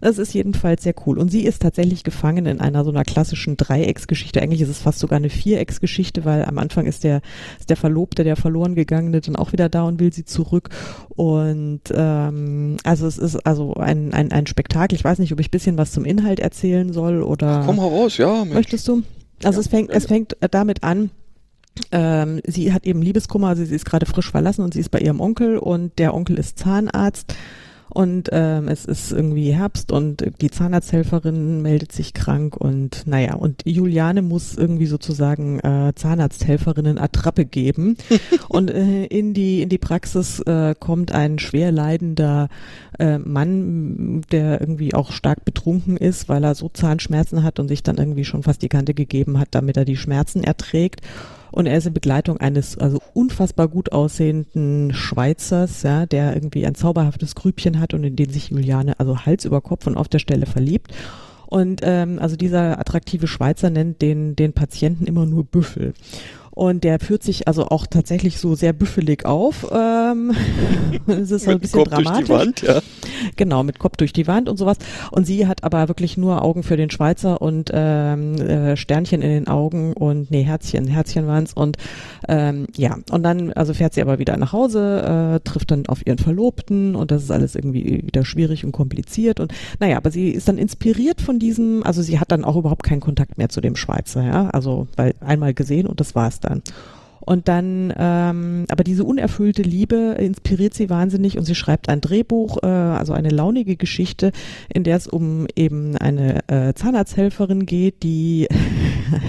Das ist jedenfalls sehr cool. Und sie ist tatsächlich gefangen in einer so einer klassischen Dreiecksgeschichte. Eigentlich ist es fast sogar eine Vierecksgeschichte, weil am Anfang ist der, ist der Verlobte, der verloren gegangene dann auch wieder da und will sie zurück zurück. Und ähm, also es ist also ein, ein, ein Spektakel. Ich weiß nicht, ob ich bisschen was zum Inhalt erzählen soll oder. Ach, komm heraus, ja. Mensch. Möchtest du? Also ja, es fängt, es fängt damit an. Ähm, sie hat eben Liebeskummer, also sie ist gerade frisch verlassen und sie ist bei ihrem Onkel und der Onkel ist Zahnarzt und ähm, es ist irgendwie Herbst und die Zahnarzthelferin meldet sich krank und naja, und Juliane muss irgendwie sozusagen äh, Zahnarzthelferinnen Attrappe geben. und äh, in die, in die Praxis äh, kommt ein schwer leidender äh, Mann, der irgendwie auch stark betrunken ist, weil er so Zahnschmerzen hat und sich dann irgendwie schon fast die Kante gegeben hat, damit er die Schmerzen erträgt und er ist in Begleitung eines also unfassbar gut aussehenden Schweizers, ja, der irgendwie ein zauberhaftes Grübchen hat und in den sich Juliane also Hals über Kopf und auf der Stelle verliebt. Und ähm, also dieser attraktive Schweizer nennt den, den Patienten immer nur Büffel. Und der führt sich also auch tatsächlich so sehr büffelig auf. Ähm, es ist ein bisschen dramatisch. Wand, ja. Genau, mit Kopf durch die Wand und sowas. Und sie hat aber wirklich nur Augen für den Schweizer und ähm, äh, Sternchen in den Augen und nee, Herzchen, Herzchen waren's. Und ähm, ja, und dann also fährt sie aber wieder nach Hause, äh, trifft dann auf ihren Verlobten und das ist alles irgendwie wieder schwierig und kompliziert. Und naja, aber sie ist dann inspiriert von diesem, also sie hat dann auch überhaupt keinen Kontakt mehr zu dem Schweizer, ja. Also weil einmal gesehen und das war's dann. Und dann, ähm, aber diese unerfüllte Liebe inspiriert sie wahnsinnig und sie schreibt ein Drehbuch, äh, also eine launige Geschichte, in der es um eben eine äh, Zahnarzthelferin geht, die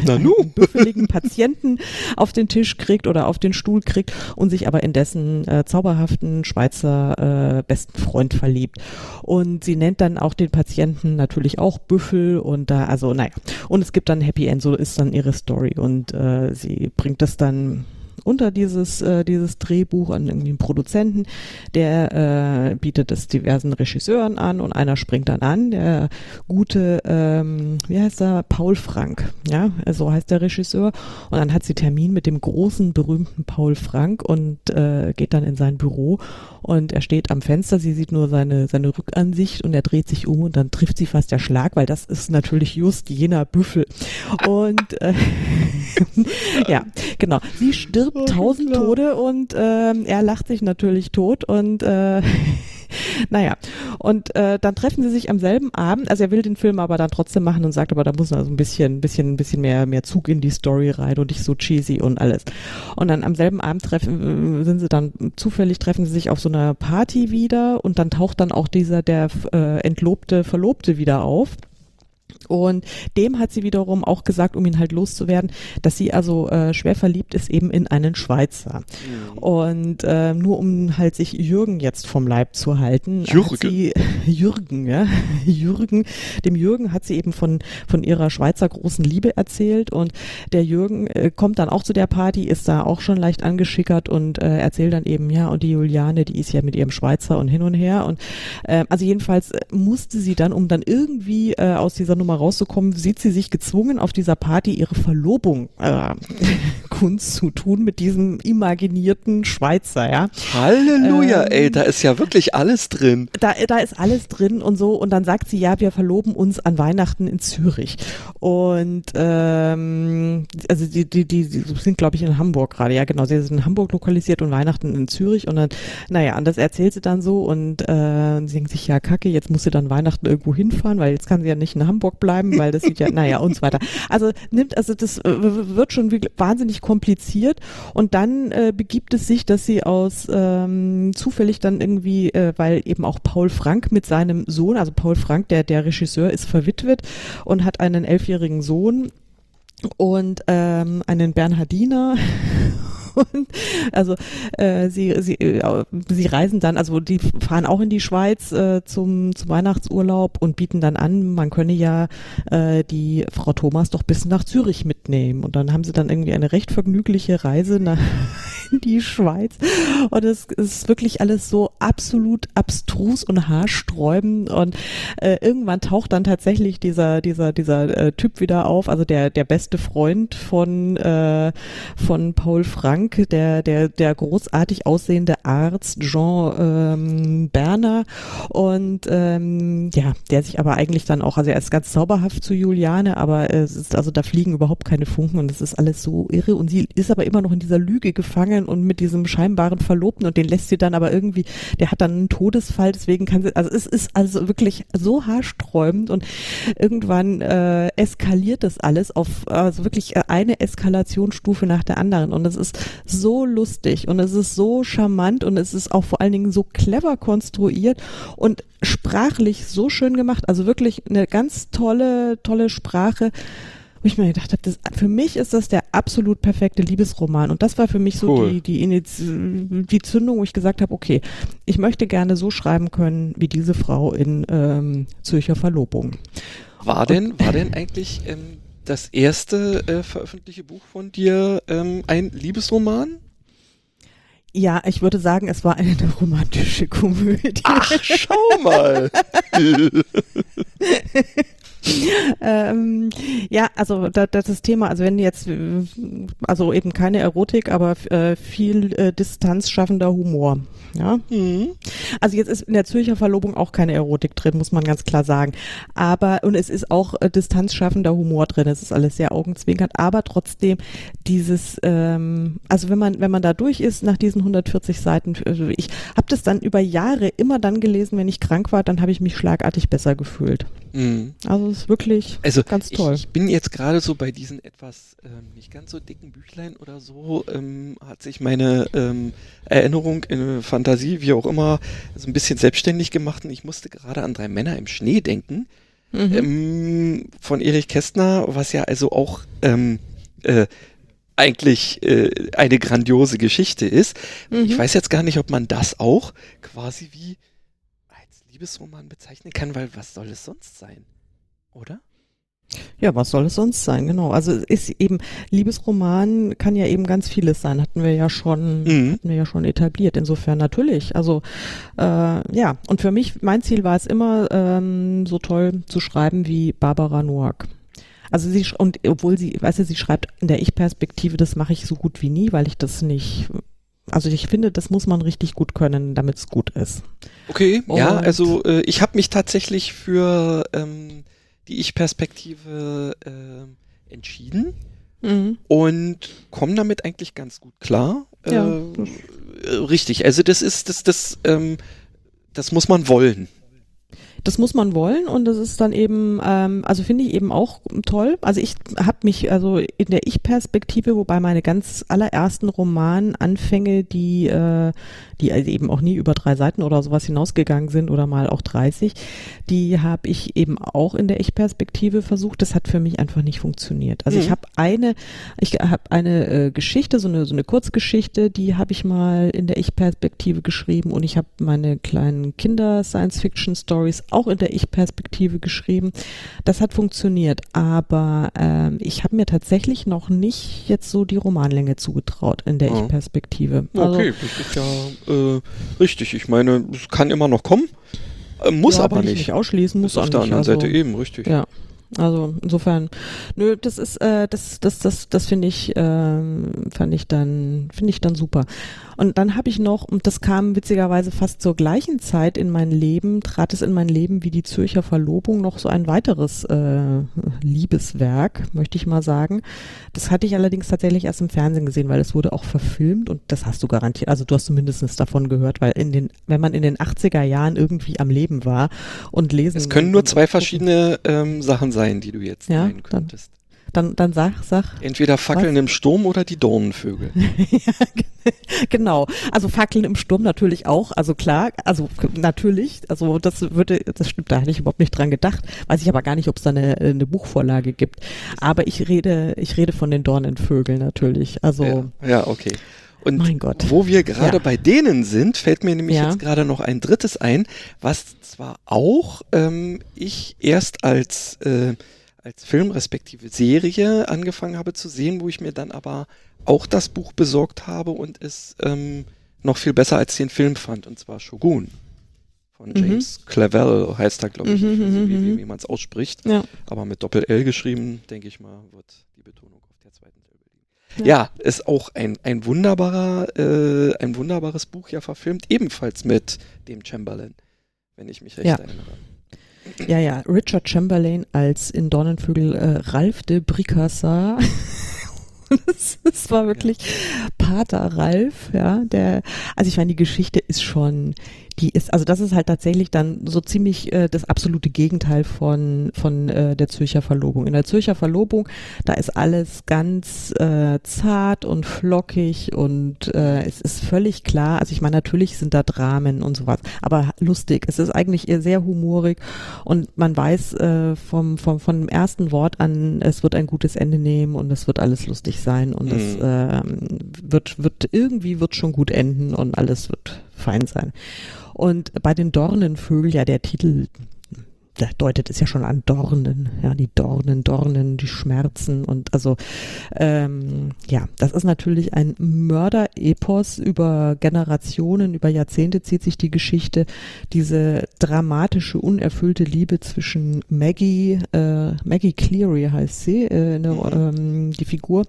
einen büffeligen Patienten auf den Tisch kriegt oder auf den Stuhl kriegt und sich aber in dessen äh, zauberhaften Schweizer äh, besten Freund verliebt. Und sie nennt dann auch den Patienten natürlich auch Büffel und da, also naja. Und es gibt dann Happy End, so ist dann ihre Story und äh, sie bringt das dann unter dieses, äh, dieses Drehbuch an irgendwie einen Produzenten, der äh, bietet es diversen Regisseuren an und einer springt dann an, der gute, ähm, wie heißt er, Paul Frank, ja, so heißt der Regisseur. Und dann hat sie Termin mit dem großen, berühmten Paul Frank und äh, geht dann in sein Büro und er steht am Fenster, sie sieht nur seine, seine Rückansicht und er dreht sich um und dann trifft sie fast der Schlag, weil das ist natürlich just jener Büffel. Und äh, ja, genau, sie stirbt tausend Tode und ähm, er lacht sich natürlich tot und äh, naja, und äh, dann treffen sie sich am selben Abend. Also er will den Film aber dann trotzdem machen und sagt, aber da muss also ein bisschen, bisschen, ein bisschen mehr, mehr Zug in die Story rein und nicht so cheesy und alles. Und dann am selben Abend treffen, sind sie dann zufällig treffen sie sich auf so einer Party wieder und dann taucht dann auch dieser der äh, entlobte Verlobte wieder auf. Und dem hat sie wiederum auch gesagt, um ihn halt loszuwerden, dass sie also äh, schwer verliebt ist eben in einen Schweizer. Mhm. Und äh, nur um halt sich Jürgen jetzt vom Leib zu halten, Jürgen. hat sie Jürgen, ja, Jürgen, dem Jürgen hat sie eben von von ihrer Schweizer großen Liebe erzählt und der Jürgen äh, kommt dann auch zu der Party, ist da auch schon leicht angeschickert und äh, erzählt dann eben ja und die Juliane, die ist ja mit ihrem Schweizer und hin und her und äh, also jedenfalls musste sie dann, um dann irgendwie äh, aus dieser Nummer rauszukommen, sieht sie sich gezwungen, auf dieser Party ihre Verlobung äh, Kunst zu tun mit diesem imaginierten Schweizer, ja. Halleluja, ähm, ey, da ist ja wirklich alles drin. Da, da ist alles drin und so. Und dann sagt sie, ja, wir verloben uns an Weihnachten in Zürich. Und ähm, also die, die, die, die sind, glaube ich, in Hamburg gerade, ja genau, sie sind in Hamburg lokalisiert und Weihnachten in Zürich. Und dann, naja, und das erzählt sie dann so. Und äh, sie denkt sich, ja, kacke, jetzt muss sie dann Weihnachten irgendwo hinfahren, weil jetzt kann sie ja nicht in Hamburg bleiben, weil das sieht ja, naja, und so weiter. Also nimmt, also das äh, wird schon wahnsinnig kompliziert und dann äh, begibt es sich, dass sie aus ähm, zufällig dann irgendwie, äh, weil eben auch Paul Frank mit seinem Sohn, also Paul Frank, der, der Regisseur, ist verwitwet und hat einen elfjährigen Sohn und ähm, einen Bernhardiner und also äh, sie, sie, äh, sie reisen dann, also die fahren auch in die Schweiz äh, zum, zum Weihnachtsurlaub und bieten dann an, man könne ja äh, die Frau Thomas doch bis nach Zürich mitnehmen. Und dann haben sie dann irgendwie eine recht vergnügliche Reise nach in die Schweiz. Und es ist wirklich alles so absolut abstrus und haarsträubend. Und äh, irgendwann taucht dann tatsächlich dieser, dieser, dieser äh, Typ wieder auf, also der, der beste Freund von, äh, von Paul Frank der, der, der großartig aussehende Arzt Jean ähm, Berner und ähm, ja, der sich aber eigentlich dann auch, also er ist ganz zauberhaft zu Juliane, aber es ist, also da fliegen überhaupt keine Funken und es ist alles so irre und sie ist aber immer noch in dieser Lüge gefangen und mit diesem scheinbaren Verlobten und den lässt sie dann aber irgendwie, der hat dann einen Todesfall, deswegen kann sie, also es ist also wirklich so haarsträubend und irgendwann äh, eskaliert das alles auf also wirklich eine Eskalationsstufe nach der anderen und es ist so lustig und es ist so charmant und es ist auch vor allen Dingen so clever konstruiert und sprachlich so schön gemacht. Also wirklich eine ganz tolle, tolle Sprache wo ich mir gedacht habe, das, für mich ist das der absolut perfekte Liebesroman. Und das war für mich so cool. die, die, die Zündung, wo ich gesagt habe, okay, ich möchte gerne so schreiben können wie diese Frau in ähm, Zürcher Verlobung. War denn, war denn eigentlich ähm, das erste äh, veröffentlichte Buch von dir ähm, ein Liebesroman? Ja, ich würde sagen, es war eine romantische Komödie. Ach, schau mal. ähm, ja, also da, das ist Thema, also wenn jetzt, also eben keine Erotik, aber äh, viel äh, distanzschaffender Humor. Ja. Mhm. Also jetzt ist in der Zürcher Verlobung auch keine Erotik drin, muss man ganz klar sagen. Aber, und es ist auch äh, distanzschaffender Humor drin. Es ist alles sehr augenzwinkernd, aber trotzdem dieses, ähm, also wenn man, wenn man da durch ist nach diesen 140 Seiten, also ich habe das dann über Jahre immer dann gelesen, wenn ich krank war, dann habe ich mich schlagartig besser gefühlt. Mhm. Also es ist wirklich also ganz toll. Ich, ich bin jetzt gerade so bei diesen etwas ähm, nicht ganz so dicken Büchlein oder so, ähm, hat sich meine ähm, Erinnerung in Fantasie, wie auch immer, so ein bisschen selbstständig gemacht und ich musste gerade an drei Männer im Schnee denken. Mhm. Ähm, von Erich Kästner, was ja also auch ähm, äh, eigentlich äh, eine grandiose Geschichte ist. Mhm. Ich weiß jetzt gar nicht, ob man das auch quasi wie Liebesroman bezeichnen kann, weil was soll es sonst sein? Oder? Ja, was soll es sonst sein? Genau. Also ist eben Liebesroman kann ja eben ganz vieles sein. Hatten wir ja schon, mhm. hatten wir ja schon etabliert. Insofern natürlich. Also äh, ja. Und für mich mein Ziel war es immer ähm, so toll zu schreiben wie Barbara Noack. Also sie und obwohl sie, weißt du, sie schreibt in der Ich-Perspektive, das mache ich so gut wie nie, weil ich das nicht also ich finde, das muss man richtig gut können, damit es gut ist. Okay, Und ja, also äh, ich habe mich tatsächlich für ähm, die Ich-Perspektive äh, entschieden mhm. und komme damit eigentlich ganz gut klar. Äh, ja. Richtig, also das ist das, das, ähm, das muss man wollen. Das muss man wollen und das ist dann eben, ähm, also finde ich eben auch toll. Also ich habe mich also in der Ich-Perspektive, wobei meine ganz allerersten Romananfänge, die, äh, die eben auch nie über drei Seiten oder sowas hinausgegangen sind oder mal auch 30, die habe ich eben auch in der Ich-Perspektive versucht. Das hat für mich einfach nicht funktioniert. Also mhm. ich habe eine, ich habe eine äh, Geschichte, so eine so eine Kurzgeschichte, die habe ich mal in der Ich-Perspektive geschrieben und ich habe meine kleinen Kinder-Science-Fiction-Stories auch in der Ich-Perspektive geschrieben. Das hat funktioniert, aber ähm, ich habe mir tatsächlich noch nicht jetzt so die Romanlänge zugetraut in der ja. Ich-Perspektive. Also, okay, das ist ja äh, richtig. Ich meine, es kann immer noch kommen. Äh, muss ja, aber nicht. nicht ausschließen, muss auf der anderen also, Seite eben, richtig. Ja. Also insofern, nö, das ist, äh, das, das, das, das finde ich, äh, fand ich dann, finde ich dann super. Und dann habe ich noch, und das kam witzigerweise fast zur gleichen Zeit in mein Leben, trat es in mein Leben wie die Zürcher Verlobung noch so ein weiteres äh, Liebeswerk, möchte ich mal sagen. Das hatte ich allerdings tatsächlich erst im Fernsehen gesehen, weil es wurde auch verfilmt und das hast du garantiert, also du hast zumindest davon gehört, weil in den, wenn man in den 80er Jahren irgendwie am Leben war und lesen. Es können nur zwei verschiedene ähm, Sachen sein, die du jetzt ja, nennen könntest. Dann, dann sag, sag. Entweder Fackeln was? im Sturm oder die Dornenvögel. ja, genau. Also Fackeln im Sturm natürlich auch. Also klar, also natürlich. Also das würde, das stimmt, da hätte ich überhaupt nicht dran gedacht. Weiß ich aber gar nicht, ob es da eine, eine Buchvorlage gibt. Aber ich rede, ich rede von den Dornenvögeln natürlich. Also. Ja, ja okay. Und mein Gott. wo wir gerade ja. bei denen sind, fällt mir nämlich ja. jetzt gerade noch ein drittes ein, was zwar auch ähm, ich erst als äh, als Film respektive Serie angefangen habe zu sehen, wo ich mir dann aber auch das Buch besorgt habe und es ähm, noch viel besser als den Film fand, und zwar Shogun von mhm. James mhm. Clavell heißt er, glaube ich, mhm, nicht, wie, wie, mhm, wie man es ausspricht, ja. aber mit Doppel-L geschrieben, denke ich mal, wird die Betonung auf der zweiten Silbe liegen. Ja. ja, ist auch ein, ein wunderbarer, äh, ein wunderbares Buch ja verfilmt, ebenfalls mit dem Chamberlain, wenn ich mich recht ja. erinnere. Ja, ja, Richard Chamberlain als in Dornenvögel äh, Ralph de Bricassar. das, war wirklich ja. Pater Ralph, ja, der, also ich meine, die Geschichte ist schon, die ist, also das ist halt tatsächlich dann so ziemlich äh, das absolute Gegenteil von, von äh, der Zürcher Verlobung. In der Zürcher Verlobung, da ist alles ganz äh, zart und flockig und äh, es ist völlig klar, also ich meine, natürlich sind da Dramen und sowas, aber lustig. Es ist eigentlich eher sehr humorig und man weiß äh, vom, vom, von dem ersten Wort an, es wird ein gutes Ende nehmen und es wird alles lustig sein und mhm. es äh, wird, wird, irgendwie wird schon gut enden und alles wird fein sein. Und bei den Dornenvögeln, ja, der Titel da deutet es ja schon an Dornen, ja, die Dornen, Dornen, die Schmerzen und also ähm, ja, das ist natürlich ein Mörderepos über Generationen, über Jahrzehnte zieht sich die Geschichte, diese dramatische, unerfüllte Liebe zwischen Maggie, äh, Maggie Cleary heißt sie, äh, eine, mhm. ähm, die Figur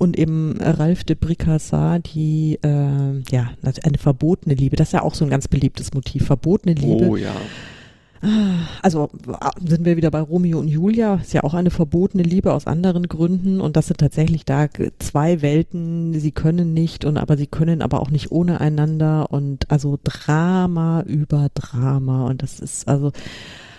und eben Ralph de Bricassar, die äh, ja eine verbotene Liebe. Das ist ja auch so ein ganz beliebtes Motiv, verbotene Liebe. Oh ja. Also sind wir wieder bei Romeo und Julia, ist ja auch eine verbotene Liebe aus anderen Gründen und das sind tatsächlich da zwei Welten, sie können nicht und aber sie können aber auch nicht ohne einander und also Drama über Drama und das ist also Ah,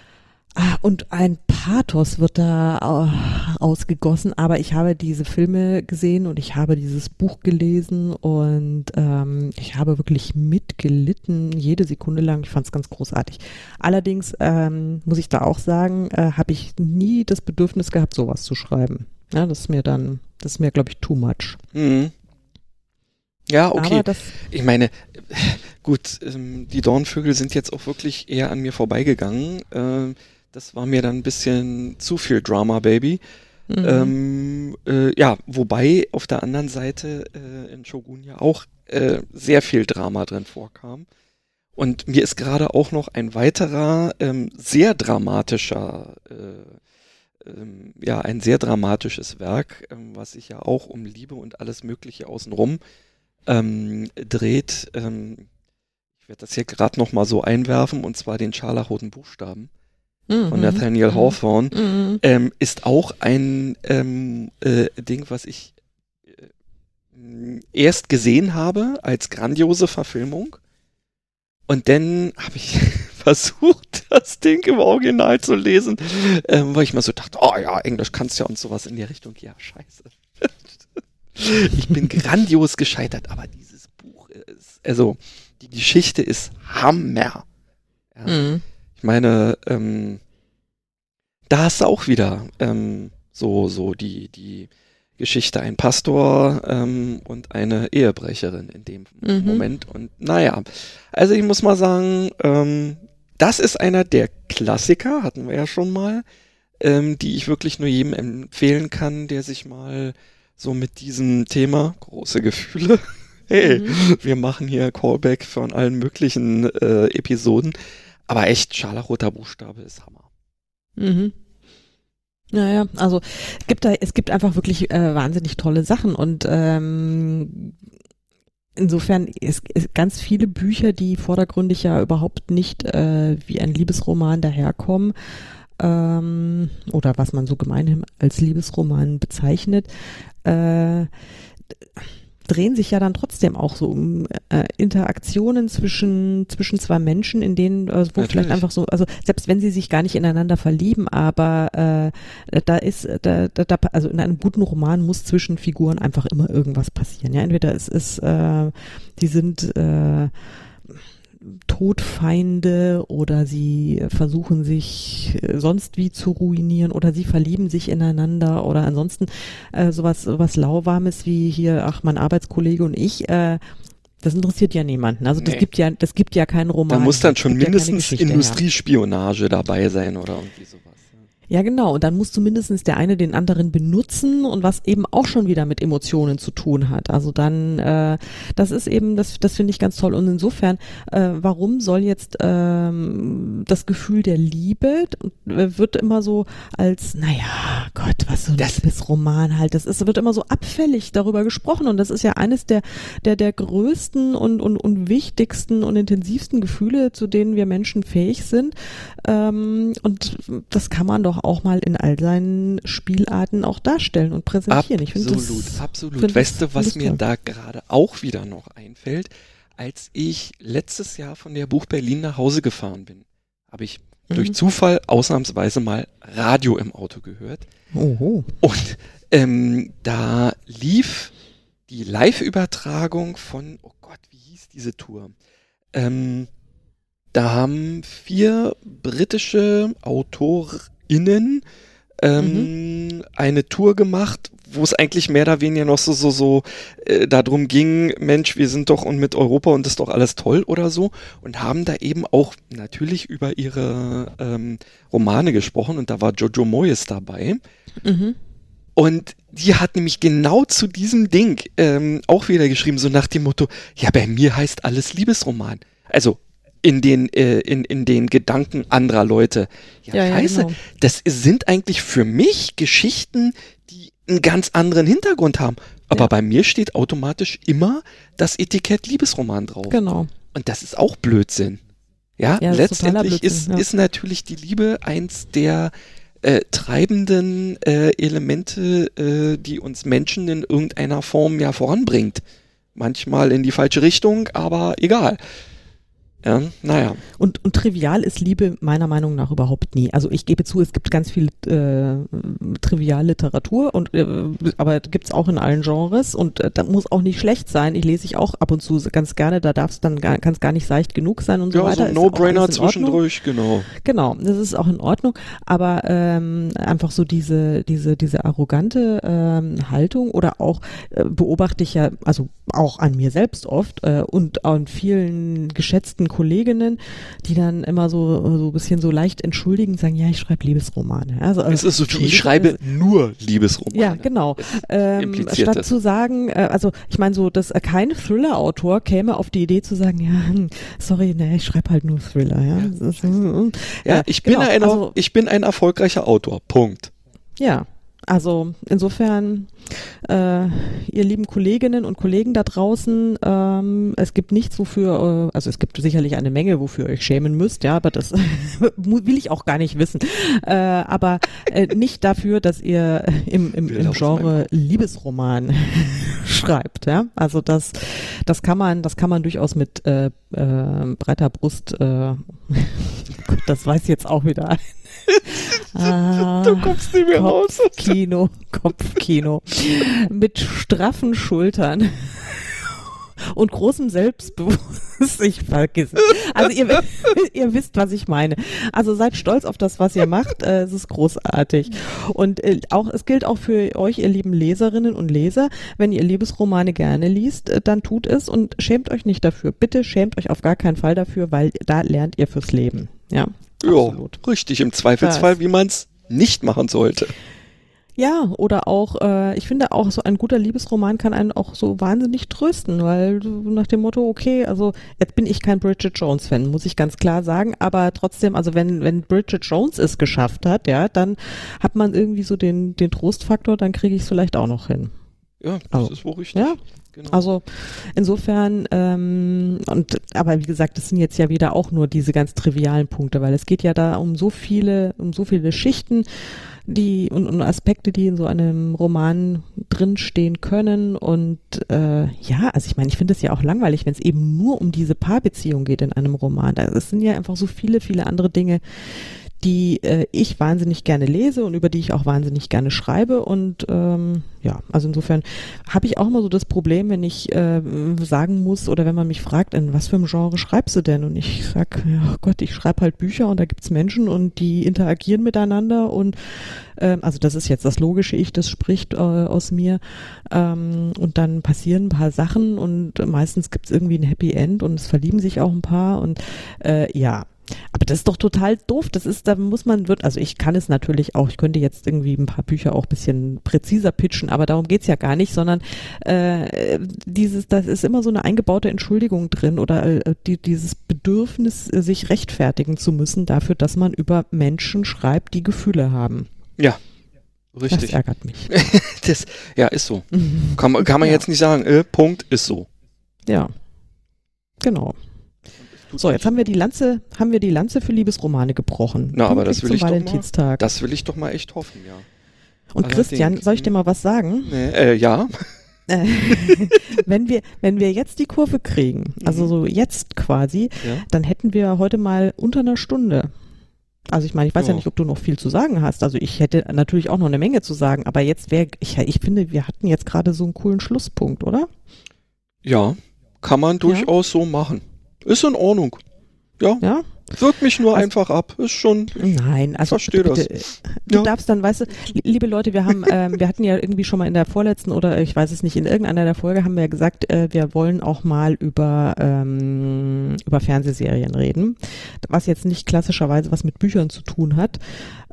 und ein Pathos wird da äh, ausgegossen, aber ich habe diese Filme gesehen und ich habe dieses Buch gelesen und ähm, ich habe wirklich mitgelitten, jede Sekunde lang. Ich fand es ganz großartig. Allerdings ähm, muss ich da auch sagen, äh, habe ich nie das Bedürfnis gehabt, sowas zu schreiben. Ja, das ist mir dann, das ist mir, glaube ich, too much. Mhm. Ja, okay. ich meine, gut, ähm, die Dornvögel sind jetzt auch wirklich eher an mir vorbeigegangen. Äh, das war mir dann ein bisschen zu viel Drama, Baby. Mhm. Ähm, äh, ja, wobei auf der anderen Seite äh, in Shogun ja auch äh, sehr viel Drama drin vorkam. Und mir ist gerade auch noch ein weiterer ähm, sehr dramatischer, äh, ähm, ja, ein sehr dramatisches Werk, ähm, was sich ja auch um Liebe und alles Mögliche außenrum ähm, dreht. Ähm, ich werde das hier gerade noch mal so einwerfen, und zwar den scharlachroten Buchstaben mhm. von Nathaniel mhm. Hawthorne, mhm. ähm, ist auch ein ähm, äh, Ding, was ich äh, erst gesehen habe als grandiose Verfilmung Und dann habe ich versucht, das Ding im Original zu lesen, ähm, weil ich mir so dachte, oh ja, Englisch kannst ja und sowas in die Richtung. Ja, scheiße. ich bin grandios gescheitert, aber dieses Buch ist, also die Geschichte ist Hammer. Ja. Mhm. Ich meine, ähm, da hast du auch wieder ähm, so, so die, die Geschichte, ein Pastor ähm, und eine Ehebrecherin in dem mhm. Moment. Und naja, also ich muss mal sagen, ähm, das ist einer der Klassiker, hatten wir ja schon mal, ähm, die ich wirklich nur jedem empfehlen kann, der sich mal so mit diesem Thema, große Gefühle, hey, mhm. wir machen hier Callback von allen möglichen äh, Episoden, aber echt, scharlachroter Buchstabe ist Hammer. Mhm. Naja, also gibt da, es gibt einfach wirklich äh, wahnsinnig tolle Sachen und ähm, insofern ist, ist ganz viele Bücher, die vordergründig ja überhaupt nicht äh, wie ein Liebesroman daherkommen ähm, oder was man so gemeinhin als Liebesroman bezeichnet. Äh, drehen sich ja dann trotzdem auch so um äh, Interaktionen zwischen zwischen zwei Menschen, in denen äh, wo Natürlich. vielleicht einfach so, also selbst wenn sie sich gar nicht ineinander verlieben, aber äh, da ist da, da, da also in einem guten Roman muss zwischen Figuren einfach immer irgendwas passieren. Ja, entweder es ist äh, die sind äh, Todfeinde oder sie versuchen sich äh, sonst wie zu ruinieren oder sie verlieben sich ineinander oder ansonsten äh, sowas, sowas Lauwarmes wie hier, ach, mein Arbeitskollege und ich, äh, das interessiert ja niemanden. Also das nee. gibt ja, das gibt ja keinen Roman. Da muss dann schon mindestens ja Industriespionage dabei sein oder irgendwie sowas. Ja, genau. Und dann muss zumindestens der eine den anderen benutzen und was eben auch schon wieder mit Emotionen zu tun hat. Also dann, äh, das ist eben, das, das finde ich ganz toll. Und insofern, äh, warum soll jetzt ähm, das Gefühl der Liebe äh, wird immer so als, naja, Gott, was so ein Liebesroman halt. Das ist, wird immer so abfällig darüber gesprochen. Und das ist ja eines der, der, der größten und, und, und wichtigsten und intensivsten Gefühle, zu denen wir Menschen fähig sind. Ähm, und das kann man doch auch mal in all seinen Spielarten auch darstellen und präsentieren. Ich absolut, das, absolut. Weißt du, was mir toll. da gerade auch wieder noch einfällt? Als ich letztes Jahr von der Buch Berlin nach Hause gefahren bin, habe ich mhm. durch Zufall ausnahmsweise mal Radio im Auto gehört. Oho. Und ähm, da lief die Live-Übertragung von, oh Gott, wie hieß diese Tour? Ähm, da haben vier britische Autor, innen ähm, mhm. eine Tour gemacht, wo es eigentlich mehr oder weniger noch so, so, so äh, darum ging, Mensch, wir sind doch und mit Europa und ist doch alles toll oder so und haben da eben auch natürlich über ihre ähm, Romane gesprochen und da war Jojo Moyes dabei. Mhm. Und die hat nämlich genau zu diesem Ding ähm, auch wieder geschrieben, so nach dem Motto, ja, bei mir heißt alles Liebesroman. Also in den, äh, in, in den Gedanken anderer Leute. Ja, ja scheiße, ja, genau. das sind eigentlich für mich Geschichten, die einen ganz anderen Hintergrund haben. Aber ja. bei mir steht automatisch immer das Etikett Liebesroman drauf. Genau. Und das ist auch Blödsinn. Ja, letztendlich ist, ist, ist natürlich die Liebe eins der äh, treibenden äh, Elemente, äh, die uns Menschen in irgendeiner Form ja voranbringt. Manchmal in die falsche Richtung, aber egal. Ja, naja. Und, und trivial ist Liebe meiner Meinung nach überhaupt nie. Also ich gebe zu, es gibt ganz viel äh, Trivialliteratur und äh, aber gibt's auch in allen Genres und äh, das muss auch nicht schlecht sein. Ich lese ich auch ab und zu ganz gerne, da darf es dann gar, gar nicht seicht genug sein und ja, so weiter. Ja, so No-Brainer zwischendurch, genau. Genau, das ist auch in Ordnung. Aber ähm, einfach so diese, diese, diese arrogante ähm, Haltung oder auch äh, beobachte ich ja, also auch an mir selbst oft äh, und an vielen geschätzten Kolleginnen, die dann immer so, so ein bisschen so leicht entschuldigend sagen, ja, ich schreibe Liebesromane. Also, also es ist so wie, ich schreibe nur Liebesromane. Ja, genau. Ähm, statt das. zu sagen, äh, also ich meine so, dass äh, kein Thriller-Autor käme auf die Idee zu sagen, ja, hm, sorry, ne, ich schreibe halt nur Thriller. Ja, ja, hm, ja ich, bin genau, ein, also, ich bin ein erfolgreicher Autor. Punkt. Ja, also insofern, äh, ihr lieben Kolleginnen und Kollegen da draußen, ähm, es gibt nichts, wofür, äh, also es gibt sicherlich eine Menge, wofür ihr euch schämen müsst, ja, aber das will ich auch gar nicht wissen. Äh, aber äh, nicht dafür, dass ihr im, im, im Genre Liebesroman schreibt. Ja, also das, das kann man, das kann man durchaus mit äh, äh, breiter Brust. Das weiß jetzt auch wieder ein. Ah, du kommst nicht mehr raus. Kino, Kopfkino. Mit straffen Schultern und großem Selbstbewusstsein. Ich vergesse. Also ihr, ihr wisst, was ich meine. Also seid stolz auf das, was ihr macht. Äh, es ist großartig. Und äh, auch es gilt auch für euch, ihr lieben Leserinnen und Leser, wenn ihr Liebesromane gerne liest, äh, dann tut es und schämt euch nicht dafür. Bitte schämt euch auf gar keinen Fall dafür, weil da lernt ihr fürs Leben. Ja. Ja, richtig. Im Zweifelsfall, wie man es nicht machen sollte. Ja, oder auch, äh, ich finde auch so ein guter Liebesroman kann einen auch so wahnsinnig trösten, weil nach dem Motto, okay, also jetzt bin ich kein Bridget Jones Fan, muss ich ganz klar sagen, aber trotzdem, also wenn, wenn Bridget Jones es geschafft hat, ja, dann hat man irgendwie so den, den Trostfaktor, dann kriege ich es vielleicht auch noch hin. Ja, das also, ist wohl richtig. Ja, Genau. Also insofern, ähm, und aber wie gesagt, das sind jetzt ja wieder auch nur diese ganz trivialen Punkte, weil es geht ja da um so viele, um so viele Schichten, die und, und Aspekte, die in so einem Roman drinstehen können. Und äh, ja, also ich meine, ich finde es ja auch langweilig, wenn es eben nur um diese Paarbeziehung geht in einem Roman. Es sind ja einfach so viele, viele andere Dinge, die äh, ich wahnsinnig gerne lese und über die ich auch wahnsinnig gerne schreibe. Und ähm, ja, also insofern habe ich auch immer so das Problem, wenn ich äh, sagen muss oder wenn man mich fragt, in was für einem Genre schreibst du denn? Und ich sag, ja Gott, ich schreibe halt Bücher und da gibt's Menschen und die interagieren miteinander und ähm, also das ist jetzt das logische Ich, das spricht äh, aus mir. Ähm, und dann passieren ein paar Sachen und meistens gibt's irgendwie ein Happy End und es verlieben sich auch ein paar und äh, ja, aber das ist doch total doof. Das ist, da muss man, wird, also ich kann es natürlich auch, ich könnte jetzt irgendwie ein paar Bücher auch ein bisschen präziser pitchen, aber darum geht's ja gar nicht, sondern äh, dieses, das ist immer so eine eingebaute Entschuldigung drin oder äh, die, dieses Bedürfnis, sich rechtfertigen zu müssen dafür, dass man über Menschen schreibt, die Gefühle haben. Ja, Richtig. Das ärgert mich. das, ja, ist so. Kann, kann man ja. jetzt nicht sagen, äh, Punkt, ist so. Ja. Genau. So, jetzt haben wir die Lanze, haben wir die Lanze für Liebesromane gebrochen. Na, aber das will ich doch mal, das will ich doch mal echt hoffen, ja. Und Allerdings, Christian, soll ich dir mal was sagen? Nee, äh, ja. Wenn wir, wenn wir jetzt die Kurve kriegen, also mhm. so jetzt quasi, ja. dann hätten wir heute mal unter einer Stunde. Also ich meine, ich weiß oh. ja nicht, ob du noch viel zu sagen hast. Also ich hätte natürlich auch noch eine Menge zu sagen, aber jetzt wäre, ich, ich finde, wir hatten jetzt gerade so einen coolen Schlusspunkt, oder? Ja, kann man durchaus ja. so machen. Ist in Ordnung. Ja. Ja. Wirkt mich nur also, einfach ab. Ist schon. Nein, also verstehe das. Du ja. darfst dann, weißt du, liebe Leute, wir haben, ähm, wir hatten ja irgendwie schon mal in der vorletzten oder ich weiß es nicht, in irgendeiner der Folge haben wir ja gesagt, äh, wir wollen auch mal über ähm, über Fernsehserien reden, was jetzt nicht klassischerweise was mit Büchern zu tun hat.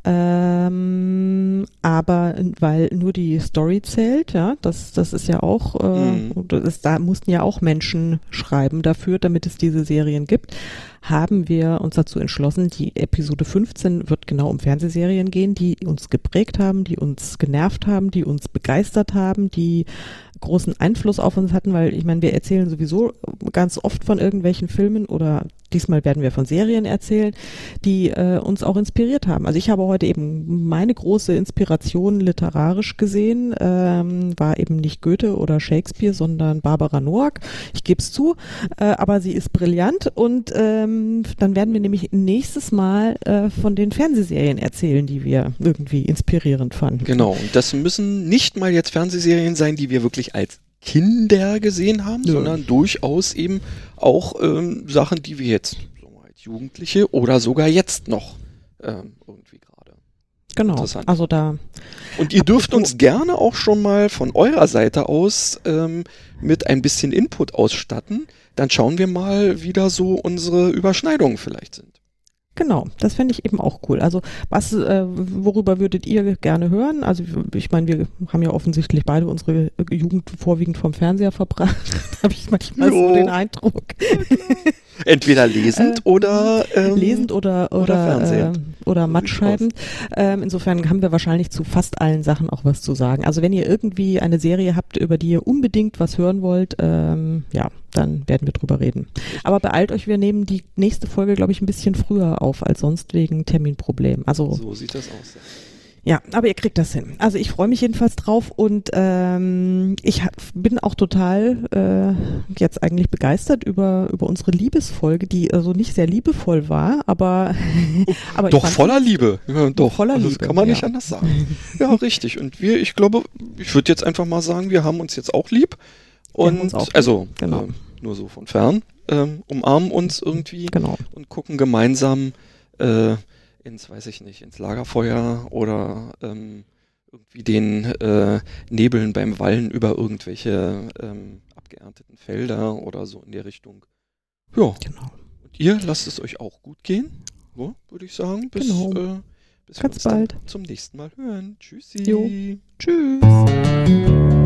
Ähm, aber weil nur die Story zählt, ja, das, das ist ja auch, äh, mhm. das, da mussten ja auch Menschen schreiben dafür, damit es diese Serien gibt, haben wir uns dazu entschlossen, die Episode 15 wird genau um Fernsehserien gehen, die uns geprägt haben, die uns genervt haben, die uns begeistert haben, die großen Einfluss auf uns hatten, weil ich meine, wir erzählen sowieso ganz oft von irgendwelchen Filmen oder diesmal werden wir von Serien erzählen, die äh, uns auch inspiriert haben. Also ich habe heute eben meine große Inspiration literarisch gesehen, ähm, war eben nicht Goethe oder Shakespeare, sondern Barbara Noack. Ich gebe es zu, äh, aber sie ist brillant und ähm, dann werden wir nämlich nächstes Mal äh, von den Fernsehserien erzählen, die wir irgendwie inspirierend fanden. Genau, und das müssen nicht mal jetzt Fernsehserien sein, die wir wirklich als Kinder gesehen haben, ja. sondern durchaus eben auch ähm, Sachen, die wir jetzt so als Jugendliche oder sogar jetzt noch ähm. Genau. Also da. Und ihr dürft uns gerne auch schon mal von eurer Seite aus ähm, mit ein bisschen Input ausstatten. Dann schauen wir mal, wie da so unsere Überschneidungen vielleicht sind. Genau, das fände ich eben auch cool. Also was, äh, worüber würdet ihr gerne hören? Also ich meine, wir haben ja offensichtlich beide unsere Jugend vorwiegend vom Fernseher verbracht. habe ich manchmal jo. so den Eindruck. Entweder lesend äh, oder ähm, lesend oder oder oder, äh, oder Mattscheiben. Ähm, insofern haben wir wahrscheinlich zu fast allen Sachen auch was zu sagen. Also wenn ihr irgendwie eine Serie habt, über die ihr unbedingt was hören wollt, ähm, ja, dann werden wir drüber reden. Aber beeilt euch, wir nehmen die nächste Folge, glaube ich, ein bisschen früher auf als sonst wegen Terminproblemen. Also so sieht das aus. Ja, aber ihr kriegt das hin. Also ich freue mich jedenfalls drauf und ähm, ich hab, bin auch total äh, jetzt eigentlich begeistert über über unsere Liebesfolge, die also nicht sehr liebevoll war, aber, aber doch voller Liebe. Ja, doch, voller also Liebe, das kann man nicht ja. anders sagen. Ja, richtig. Und wir, ich glaube, ich würde jetzt einfach mal sagen, wir haben uns jetzt auch lieb. Und uns auch lieb, also genau. ähm, nur so von fern, ähm, umarmen uns irgendwie genau. und gucken gemeinsam äh, ins, weiß ich nicht, ins Lagerfeuer oder ähm, irgendwie den äh, Nebeln beim Wallen über irgendwelche ähm, abgeernteten Felder oder so in der Richtung. Ja, Genau. und ihr lasst es euch auch gut gehen, so, würde ich sagen. Bis, Genau. äh, bis Ganz bald. zum nächsten Mal hören. Tschüssi. Jo. Tschüss.